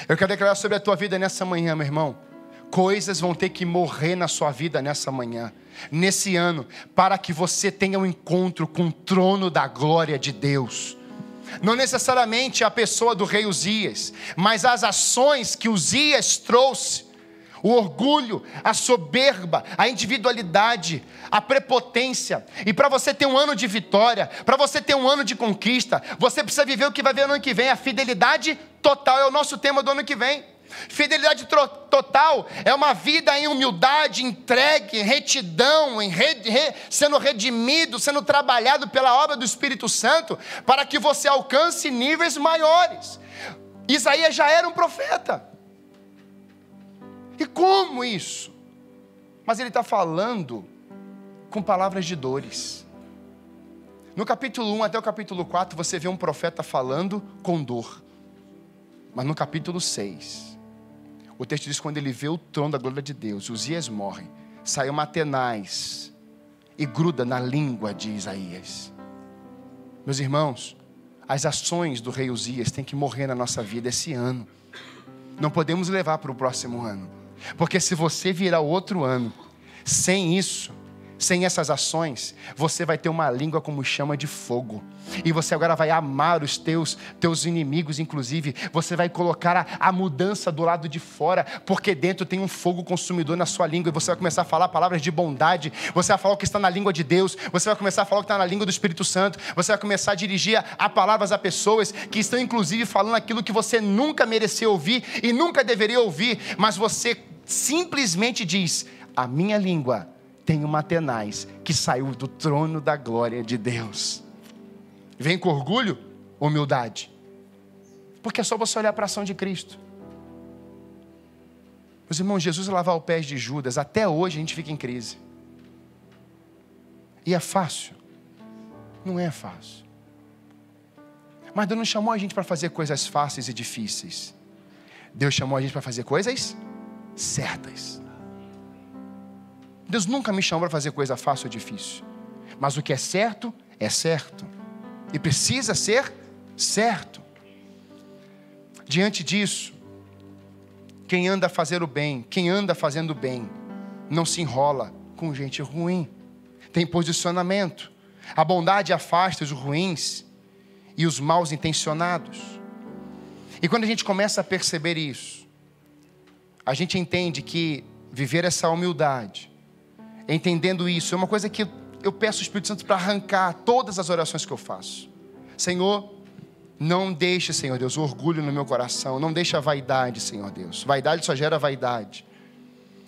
Eu quero declarar sobre a tua vida nessa manhã, meu irmão. coisas vão ter que morrer na sua vida nessa manhã, nesse ano, para que você tenha um encontro com o trono da glória de Deus. Não necessariamente a pessoa do rei Uzias, mas as ações que Uzias trouxe o orgulho, a soberba, a individualidade, a prepotência. E para você ter um ano de vitória, para você ter um ano de conquista, você precisa viver o que vai ver no ano que vem. A fidelidade total é o nosso tema do ano que vem. Fidelidade total é uma vida em humildade, entregue, em retidão, em re, re, sendo redimido, sendo trabalhado pela obra do Espírito Santo, para que você alcance níveis maiores. Isaías já era um profeta. E como isso? Mas ele está falando com palavras de dores. No capítulo 1 até o capítulo 4, você vê um profeta falando com dor. Mas no capítulo 6, o texto diz: quando ele vê o trono da glória de Deus, os dias morrem, sai uma tenaz e gruda na língua de Isaías. Meus irmãos, as ações do rei Uzias têm que morrer na nossa vida esse ano. Não podemos levar para o próximo ano. Porque se você virar outro ano sem isso, sem essas ações, você vai ter uma língua como chama de fogo. E você agora vai amar os teus, teus inimigos, inclusive. Você vai colocar a, a, mudança do lado de fora, porque dentro tem um fogo consumidor na sua língua. E você vai começar a falar palavras de bondade. Você vai falar o que está na língua de Deus. Você vai começar a falar o que está na língua do Espírito Santo. Você vai começar a dirigir a, a palavras a pessoas que estão, inclusive, falando aquilo que você nunca mereceu ouvir e nunca deveria ouvir, mas você simplesmente diz: A minha língua tem uma tenaz que saiu do trono da glória de Deus. Vem com orgulho, humildade. Porque é só você olhar para a ação de Cristo. Meus irmãos, Jesus lavar os pés de Judas, até hoje a gente fica em crise. E é fácil? Não é fácil. Mas Deus não chamou a gente para fazer coisas fáceis e difíceis. Deus chamou a gente para fazer coisas certas. Deus nunca me chamou para fazer coisa fácil ou difícil. Mas o que é certo, é certo. E precisa ser certo. Diante disso, quem anda a fazer o bem, quem anda fazendo o bem, não se enrola com gente ruim. Tem posicionamento. A bondade afasta os ruins e os maus intencionados. E quando a gente começa a perceber isso, a gente entende que viver essa humildade, entendendo isso, é uma coisa que eu peço ao Espírito Santo para arrancar todas as orações que eu faço. Senhor, não deixe, Senhor Deus, o orgulho no meu coração, não deixe a vaidade, Senhor Deus. Vaidade só gera vaidade.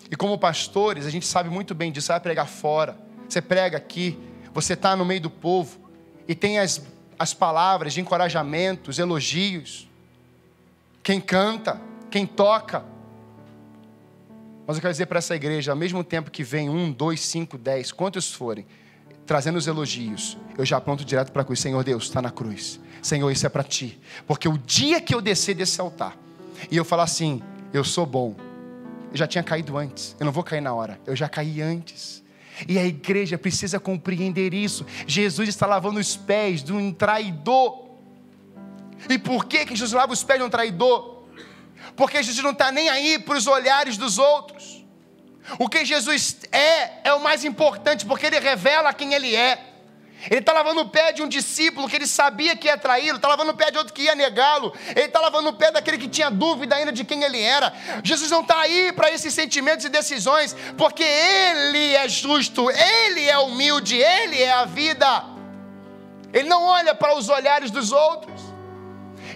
E como pastores, a gente sabe muito bem disso, você vai pregar fora, você prega aqui, você está no meio do povo e tem as, as palavras de encorajamento, os elogios. Quem canta, quem toca, mas eu quero dizer para essa igreja, ao mesmo tempo que vem um, dois, cinco, dez, quantos forem, trazendo os elogios, eu já aponto direto para a cruz. Senhor Deus, está na cruz. Senhor, isso é para ti. Porque o dia que eu descer desse altar e eu falar assim, eu sou bom, eu já tinha caído antes, eu não vou cair na hora, eu já caí antes. E a igreja precisa compreender isso. Jesus está lavando os pés de um traidor. E por que, que Jesus lava os pés de um traidor? Porque Jesus não está nem aí para os olhares dos outros. O que Jesus é, é o mais importante, porque ele revela quem ele é. Ele está lavando o pé de um discípulo que ele sabia que ia traí-lo, está lavando o pé de outro que ia negá-lo, ele está lavando o pé daquele que tinha dúvida ainda de quem ele era. Jesus não está aí para esses sentimentos e decisões, porque ele é justo, ele é humilde, ele é a vida. Ele não olha para os olhares dos outros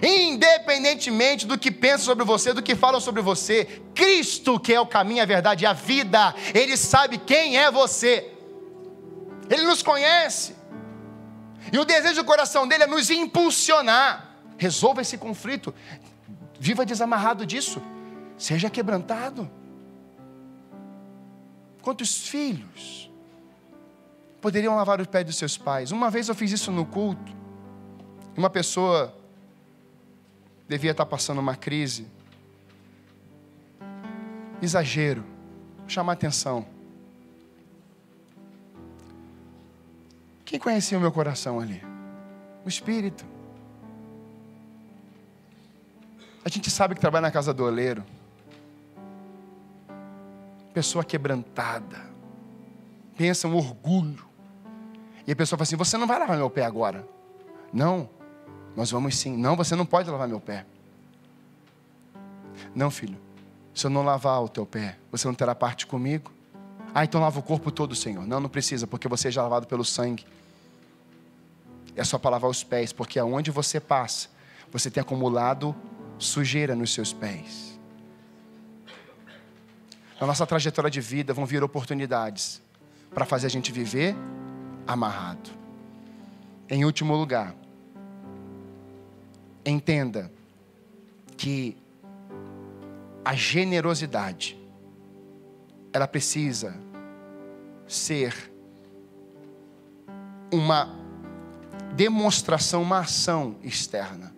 independentemente do que pensam sobre você, do que falam sobre você, Cristo, que é o caminho, a verdade e a vida, Ele sabe quem é você, Ele nos conhece, e o desejo do coração dele é nos impulsionar. Resolva esse conflito, viva desamarrado disso, seja quebrantado. Quantos filhos poderiam lavar os pés dos seus pais? Uma vez eu fiz isso no culto, uma pessoa devia estar passando uma crise. Exagero, chamar atenção. Quem conhecia o meu coração ali? O Espírito. A gente sabe que trabalha na casa do oleiro. pessoa quebrantada. Pensa um orgulho. E a pessoa fala assim: Você não vai lavar meu pé agora. Não, nós vamos sim. Não, você não pode lavar meu pé. Não, filho. Se eu não lavar o teu pé, você não terá parte comigo. Ah, então lava o corpo todo, Senhor. Não, não precisa, porque você já é lavado pelo sangue. É só para lavar os pés, porque aonde você passa, você tem acumulado sujeira nos seus pés. Na nossa trajetória de vida vão vir oportunidades para fazer a gente viver amarrado. Em último lugar, entenda que a generosidade ela precisa ser uma demonstração, uma ação externa.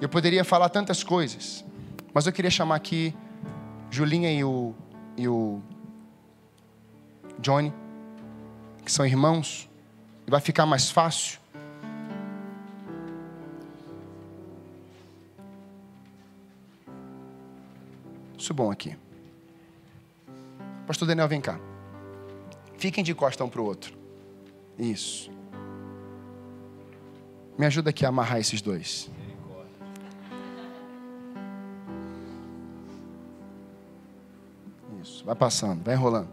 Eu poderia falar tantas coisas, mas eu queria chamar aqui Julinha e o, e o Johnny, que são irmãos, e vai ficar mais fácil. Isso bom aqui. Pastor Daniel, vem cá. Fiquem de costa um para o outro. Isso. Me ajuda aqui a amarrar esses dois. Isso, vai passando, vai enrolando.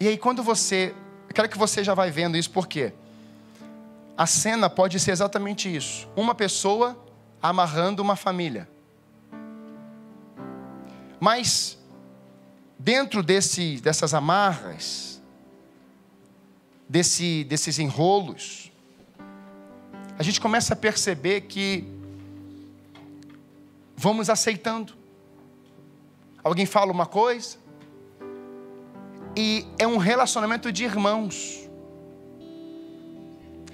E aí, quando você. Eu quero que você já vai vendo isso, por quê? A cena pode ser exatamente isso: uma pessoa amarrando uma família. Mas dentro desse, dessas amarras, desse, desses enrolos, a gente começa a perceber que vamos aceitando. Alguém fala uma coisa, e é um relacionamento de irmãos.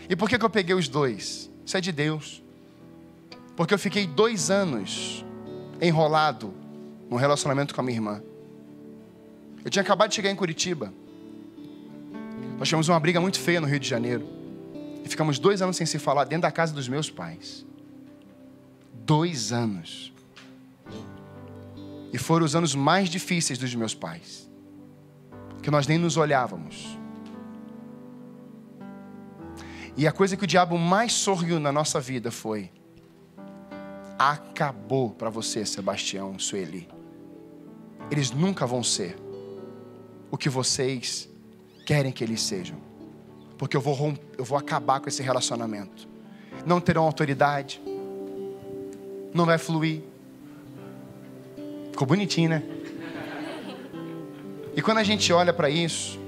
E por que, que eu peguei os dois? Isso é de Deus. Porque eu fiquei dois anos enrolado num relacionamento com a minha irmã. Eu tinha acabado de chegar em Curitiba. Nós tivemos uma briga muito feia no Rio de Janeiro. E ficamos dois anos sem se falar dentro da casa dos meus pais. Dois anos. E foram os anos mais difíceis dos meus pais. Que nós nem nos olhávamos. E a coisa que o diabo mais sorriu na nossa vida foi: acabou para você, Sebastião, Sueli. Eles nunca vão ser o que vocês querem que eles sejam. Porque eu vou, eu vou acabar com esse relacionamento. Não terão autoridade. Não vai fluir. Ficou bonitinho, né? E quando a gente olha para isso,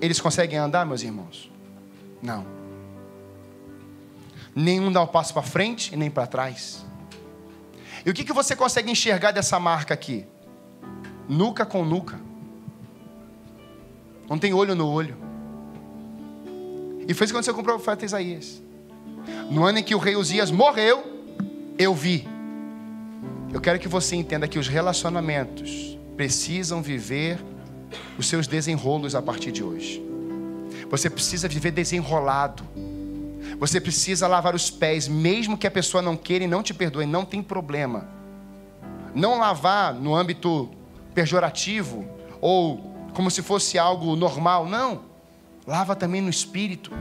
eles conseguem andar, meus irmãos? Não. Nenhum dá um passo para frente e nem para trás. E o que, que você consegue enxergar dessa marca aqui? Nuca com nuca. Não tem olho no olho. E foi isso que aconteceu com o profeta Isaías. No ano em que o rei Uzias morreu, eu vi. Eu quero que você entenda que os relacionamentos precisam viver os seus desenrolos a partir de hoje. Você precisa viver desenrolado. Você precisa lavar os pés, mesmo que a pessoa não queira e não te perdoe, não tem problema. Não lavar no âmbito pejorativo ou como se fosse algo normal. Não. Lava também no espírito.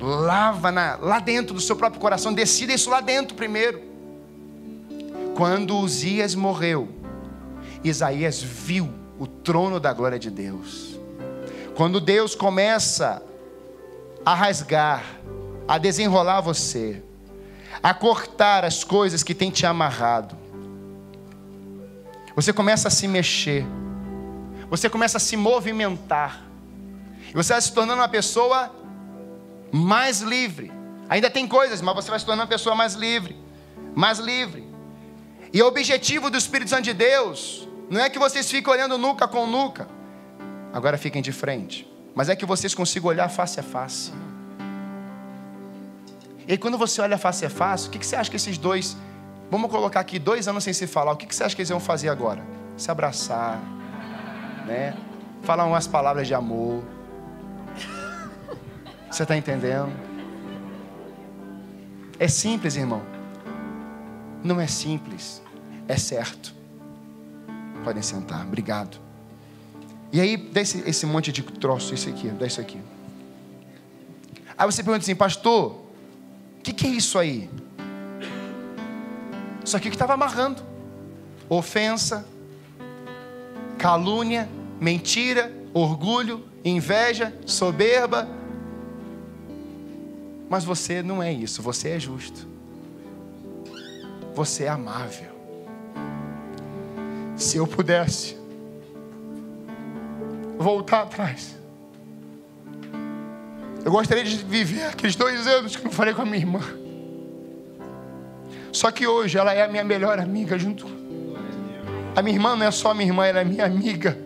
Lava na, lá dentro do seu próprio coração. Decida isso lá dentro primeiro. Quando Uzias morreu, Isaías viu o trono da glória de Deus. Quando Deus começa a rasgar, a desenrolar você, a cortar as coisas que tem te amarrado, você começa a se mexer você começa a se movimentar. E você vai se tornando uma pessoa mais livre. Ainda tem coisas, mas você vai se tornando uma pessoa mais livre. Mais livre. E o objetivo do Espírito Santo de Deus não é que vocês fiquem olhando nuca com nuca. Agora fiquem de frente. Mas é que vocês consigam olhar face a face. E quando você olha face a face, o que você acha que esses dois. Vamos colocar aqui dois anos sem se falar. O que você acha que eles vão fazer agora? Se abraçar né? Falar umas palavras de amor. Você está entendendo? É simples, irmão. Não é simples, é certo. podem sentar. Obrigado. E aí, dá esse, esse monte de troço, isso aqui, dá isso aqui. Aí você pergunta assim, pastor, o que, que é isso aí? Isso aqui que estava amarrando. Ofensa, calúnia, mentira, orgulho, inveja, soberba. Mas você não é isso, você é justo. Você é amável. Se eu pudesse voltar atrás, eu gostaria de viver aqueles dois anos que eu falei com a minha irmã. Só que hoje ela é a minha melhor amiga junto. A minha irmã não é só minha irmã, ela é minha amiga.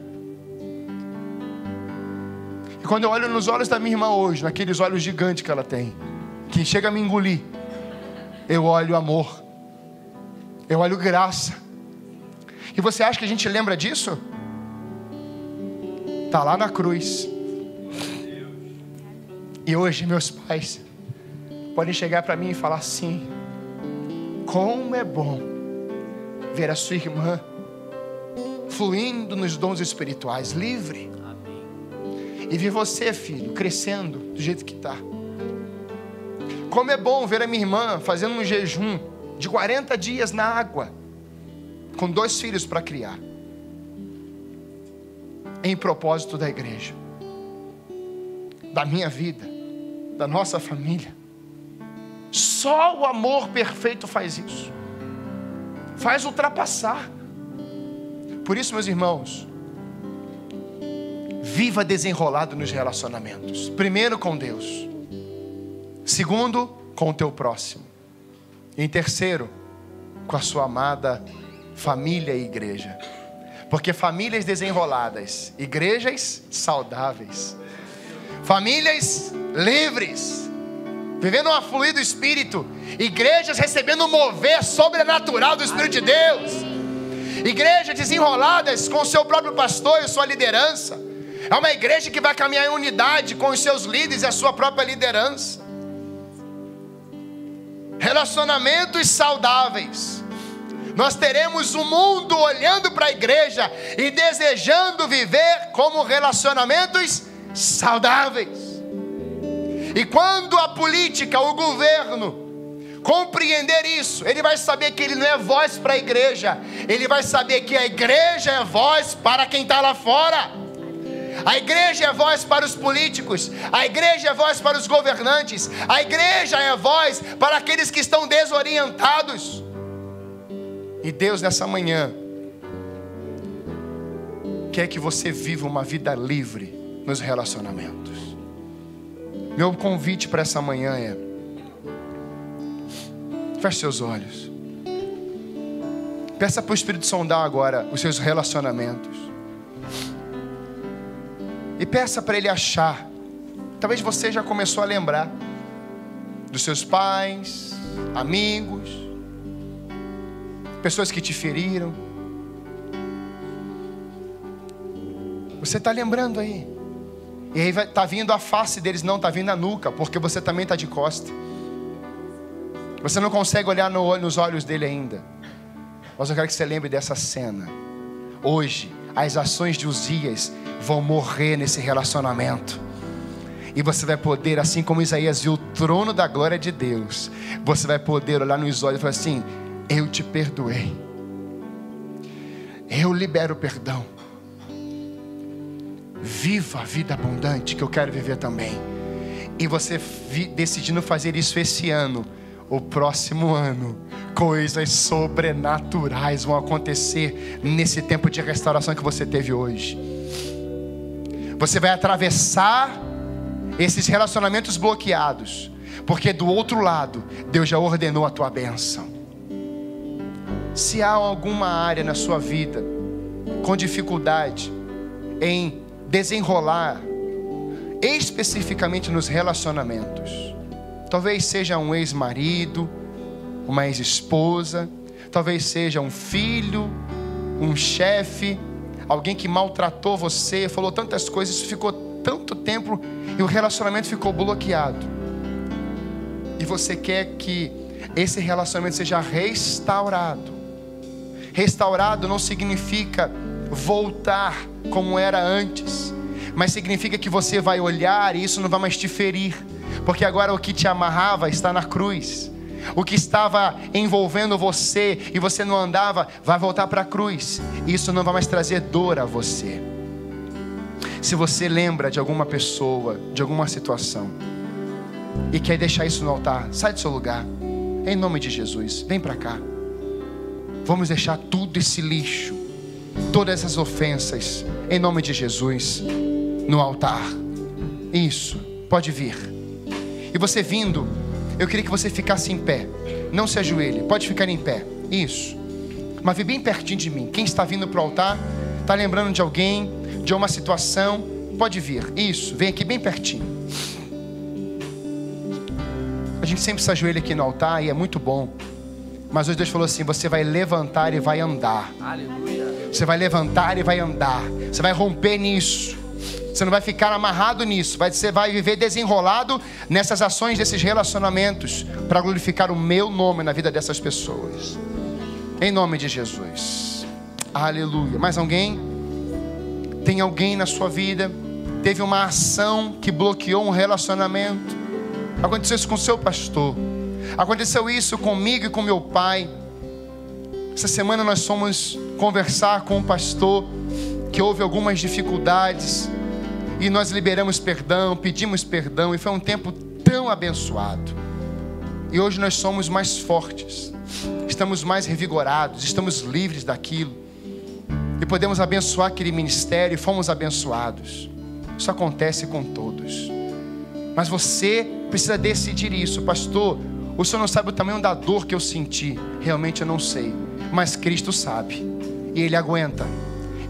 E quando eu olho nos olhos da minha irmã hoje, naqueles olhos gigantes que ela tem, que chega a me engolir, eu olho amor, eu olho graça. E você acha que a gente lembra disso? Está lá na cruz. E hoje meus pais podem chegar para mim e falar assim: como é bom ver a sua irmã fluindo nos dons espirituais, livre. E ver você, filho, crescendo do jeito que está. Como é bom ver a minha irmã fazendo um jejum de 40 dias na água, com dois filhos para criar, em propósito da igreja, da minha vida, da nossa família. Só o amor perfeito faz isso, faz ultrapassar. Por isso, meus irmãos, viva desenrolado nos relacionamentos. Primeiro com Deus. Segundo, com o teu próximo. Em terceiro, com a sua amada família e igreja. Porque famílias desenroladas, igrejas saudáveis, famílias livres, vivendo uma fluida do Espírito, igrejas recebendo um mover sobrenatural do Espírito de Deus, igrejas desenroladas com o seu próprio pastor e sua liderança. É uma igreja que vai caminhar em unidade com os seus líderes e a sua própria liderança. Relacionamentos saudáveis. Nós teremos o um mundo olhando para a igreja e desejando viver como relacionamentos saudáveis. E quando a política, o governo, compreender isso, ele vai saber que ele não é voz para a igreja, ele vai saber que a igreja é voz para quem está lá fora. A igreja é voz para os políticos, a igreja é voz para os governantes, a igreja é voz para aqueles que estão desorientados. E Deus, nessa manhã, quer que você viva uma vida livre nos relacionamentos. Meu convite para essa manhã é: feche seus olhos. Peça para o Espírito sondar agora os seus relacionamentos. E peça para Ele achar. Talvez você já começou a lembrar dos seus pais, amigos, pessoas que te feriram. Você está lembrando aí. E aí está vindo a face deles, não, está vindo a nuca, porque você também está de costa. Você não consegue olhar no, nos olhos dele ainda. Mas eu quero que você lembre dessa cena. Hoje, as ações de Uzias vão morrer nesse relacionamento. E você vai poder, assim como Isaías viu o trono da glória de Deus, você vai poder olhar nos olhos e falar assim: Eu te perdoei. Eu libero perdão. Viva a vida abundante que eu quero viver também. E você decidindo fazer isso esse ano, o próximo ano, coisas sobrenaturais vão acontecer nesse tempo de restauração que você teve hoje. Você vai atravessar esses relacionamentos bloqueados, porque do outro lado, Deus já ordenou a tua bênção. Se há alguma área na sua vida com dificuldade em desenrolar, especificamente nos relacionamentos. Talvez seja um ex-marido, uma ex-esposa, talvez seja um filho, um chefe, alguém que maltratou você, falou tantas coisas, ficou tanto tempo e o relacionamento ficou bloqueado. E você quer que esse relacionamento seja restaurado. Restaurado não significa voltar como era antes, mas significa que você vai olhar e isso não vai mais te ferir, porque agora o que te amarrava está na cruz. O que estava envolvendo você e você não andava, vai voltar para a cruz. Isso não vai mais trazer dor a você. Se você lembra de alguma pessoa, de alguma situação, e quer deixar isso no altar, sai do seu lugar. Em nome de Jesus, vem para cá. Vamos deixar tudo esse lixo, todas essas ofensas, em nome de Jesus, no altar. Isso, pode vir. E você vindo, eu queria que você ficasse em pé. Não se ajoelhe, pode ficar em pé. Isso. Mas vem bem pertinho de mim. Quem está vindo para o altar, está lembrando de alguém, de uma situação, pode vir. Isso, vem aqui bem pertinho. A gente sempre se ajoelha aqui no altar e é muito bom. Mas hoje Deus falou assim: você vai levantar e vai andar. Aleluia. Você vai levantar e vai andar. Você vai romper nisso. Você não vai ficar amarrado nisso. Você vai viver desenrolado nessas ações, desses relacionamentos, para glorificar o meu nome na vida dessas pessoas. Em nome de Jesus. Aleluia. Mais alguém? Tem alguém na sua vida? Teve uma ação que bloqueou um relacionamento? Aconteceu isso com seu pastor. Aconteceu isso comigo e com meu pai. Essa semana nós fomos conversar com um pastor que houve algumas dificuldades e nós liberamos perdão, pedimos perdão e foi um tempo tão abençoado. E hoje nós somos mais fortes, estamos mais revigorados, estamos livres daquilo e podemos abençoar aquele ministério e fomos abençoados. Isso acontece com todos. Mas você precisa decidir isso, pastor. O senhor não sabe o tamanho da dor que eu senti. Realmente eu não sei. Mas Cristo sabe. E Ele aguenta.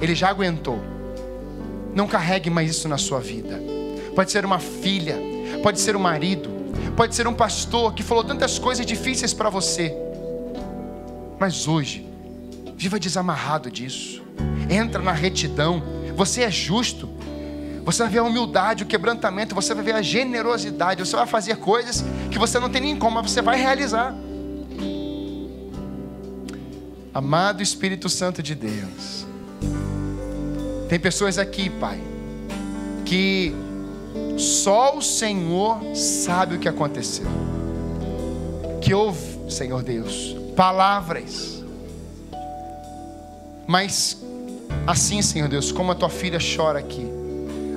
Ele já aguentou. Não carregue mais isso na sua vida. Pode ser uma filha, pode ser um marido, pode ser um pastor que falou tantas coisas difíceis para você. Mas hoje, viva desamarrado disso. Entra na retidão. Você é justo. Você vai ver a humildade, o quebrantamento, você vai ver a generosidade, você vai fazer coisas que você não tem nem como, mas você vai realizar. Amado Espírito Santo de Deus, tem pessoas aqui, Pai, que só o Senhor sabe o que aconteceu. Que houve, Senhor Deus, palavras, mas assim, Senhor Deus, como a tua filha chora aqui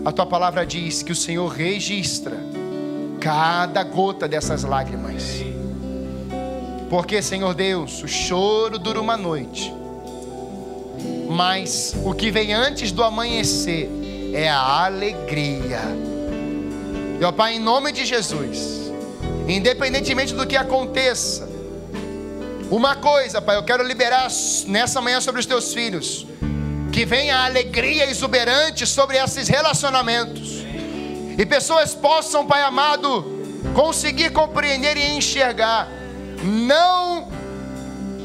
a tua palavra diz que o Senhor registra cada gota dessas lágrimas. Porque, Senhor Deus, o choro dura uma noite, mas o que vem antes do amanhecer é a alegria. Meu Pai, em nome de Jesus, independentemente do que aconteça, uma coisa, Pai, eu quero liberar nessa manhã sobre os teus filhos que venha a alegria exuberante sobre esses relacionamentos. E pessoas possam, Pai amado, conseguir compreender e enxergar não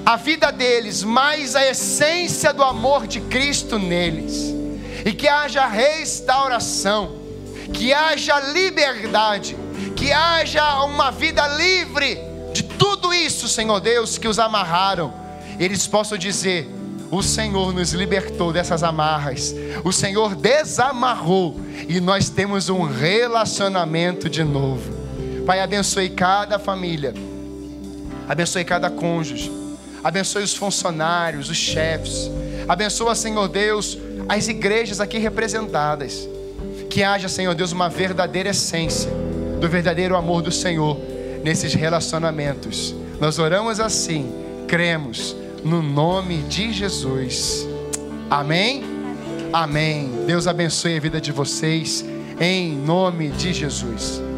a vida deles, mas a essência do amor de Cristo neles. E que haja restauração, que haja liberdade, que haja uma vida livre de tudo isso, Senhor Deus, que os amarraram. Eles possam dizer: o Senhor nos libertou dessas amarras. O Senhor desamarrou e nós temos um relacionamento de novo. Pai, abençoe cada família. Abençoe cada cônjuge. Abençoe os funcionários, os chefes. Abençoa, Senhor Deus, as igrejas aqui representadas. Que haja, Senhor Deus, uma verdadeira essência do verdadeiro amor do Senhor nesses relacionamentos. Nós oramos assim, cremos no nome de Jesus. Amém? Amém. Deus abençoe a vida de vocês, em nome de Jesus.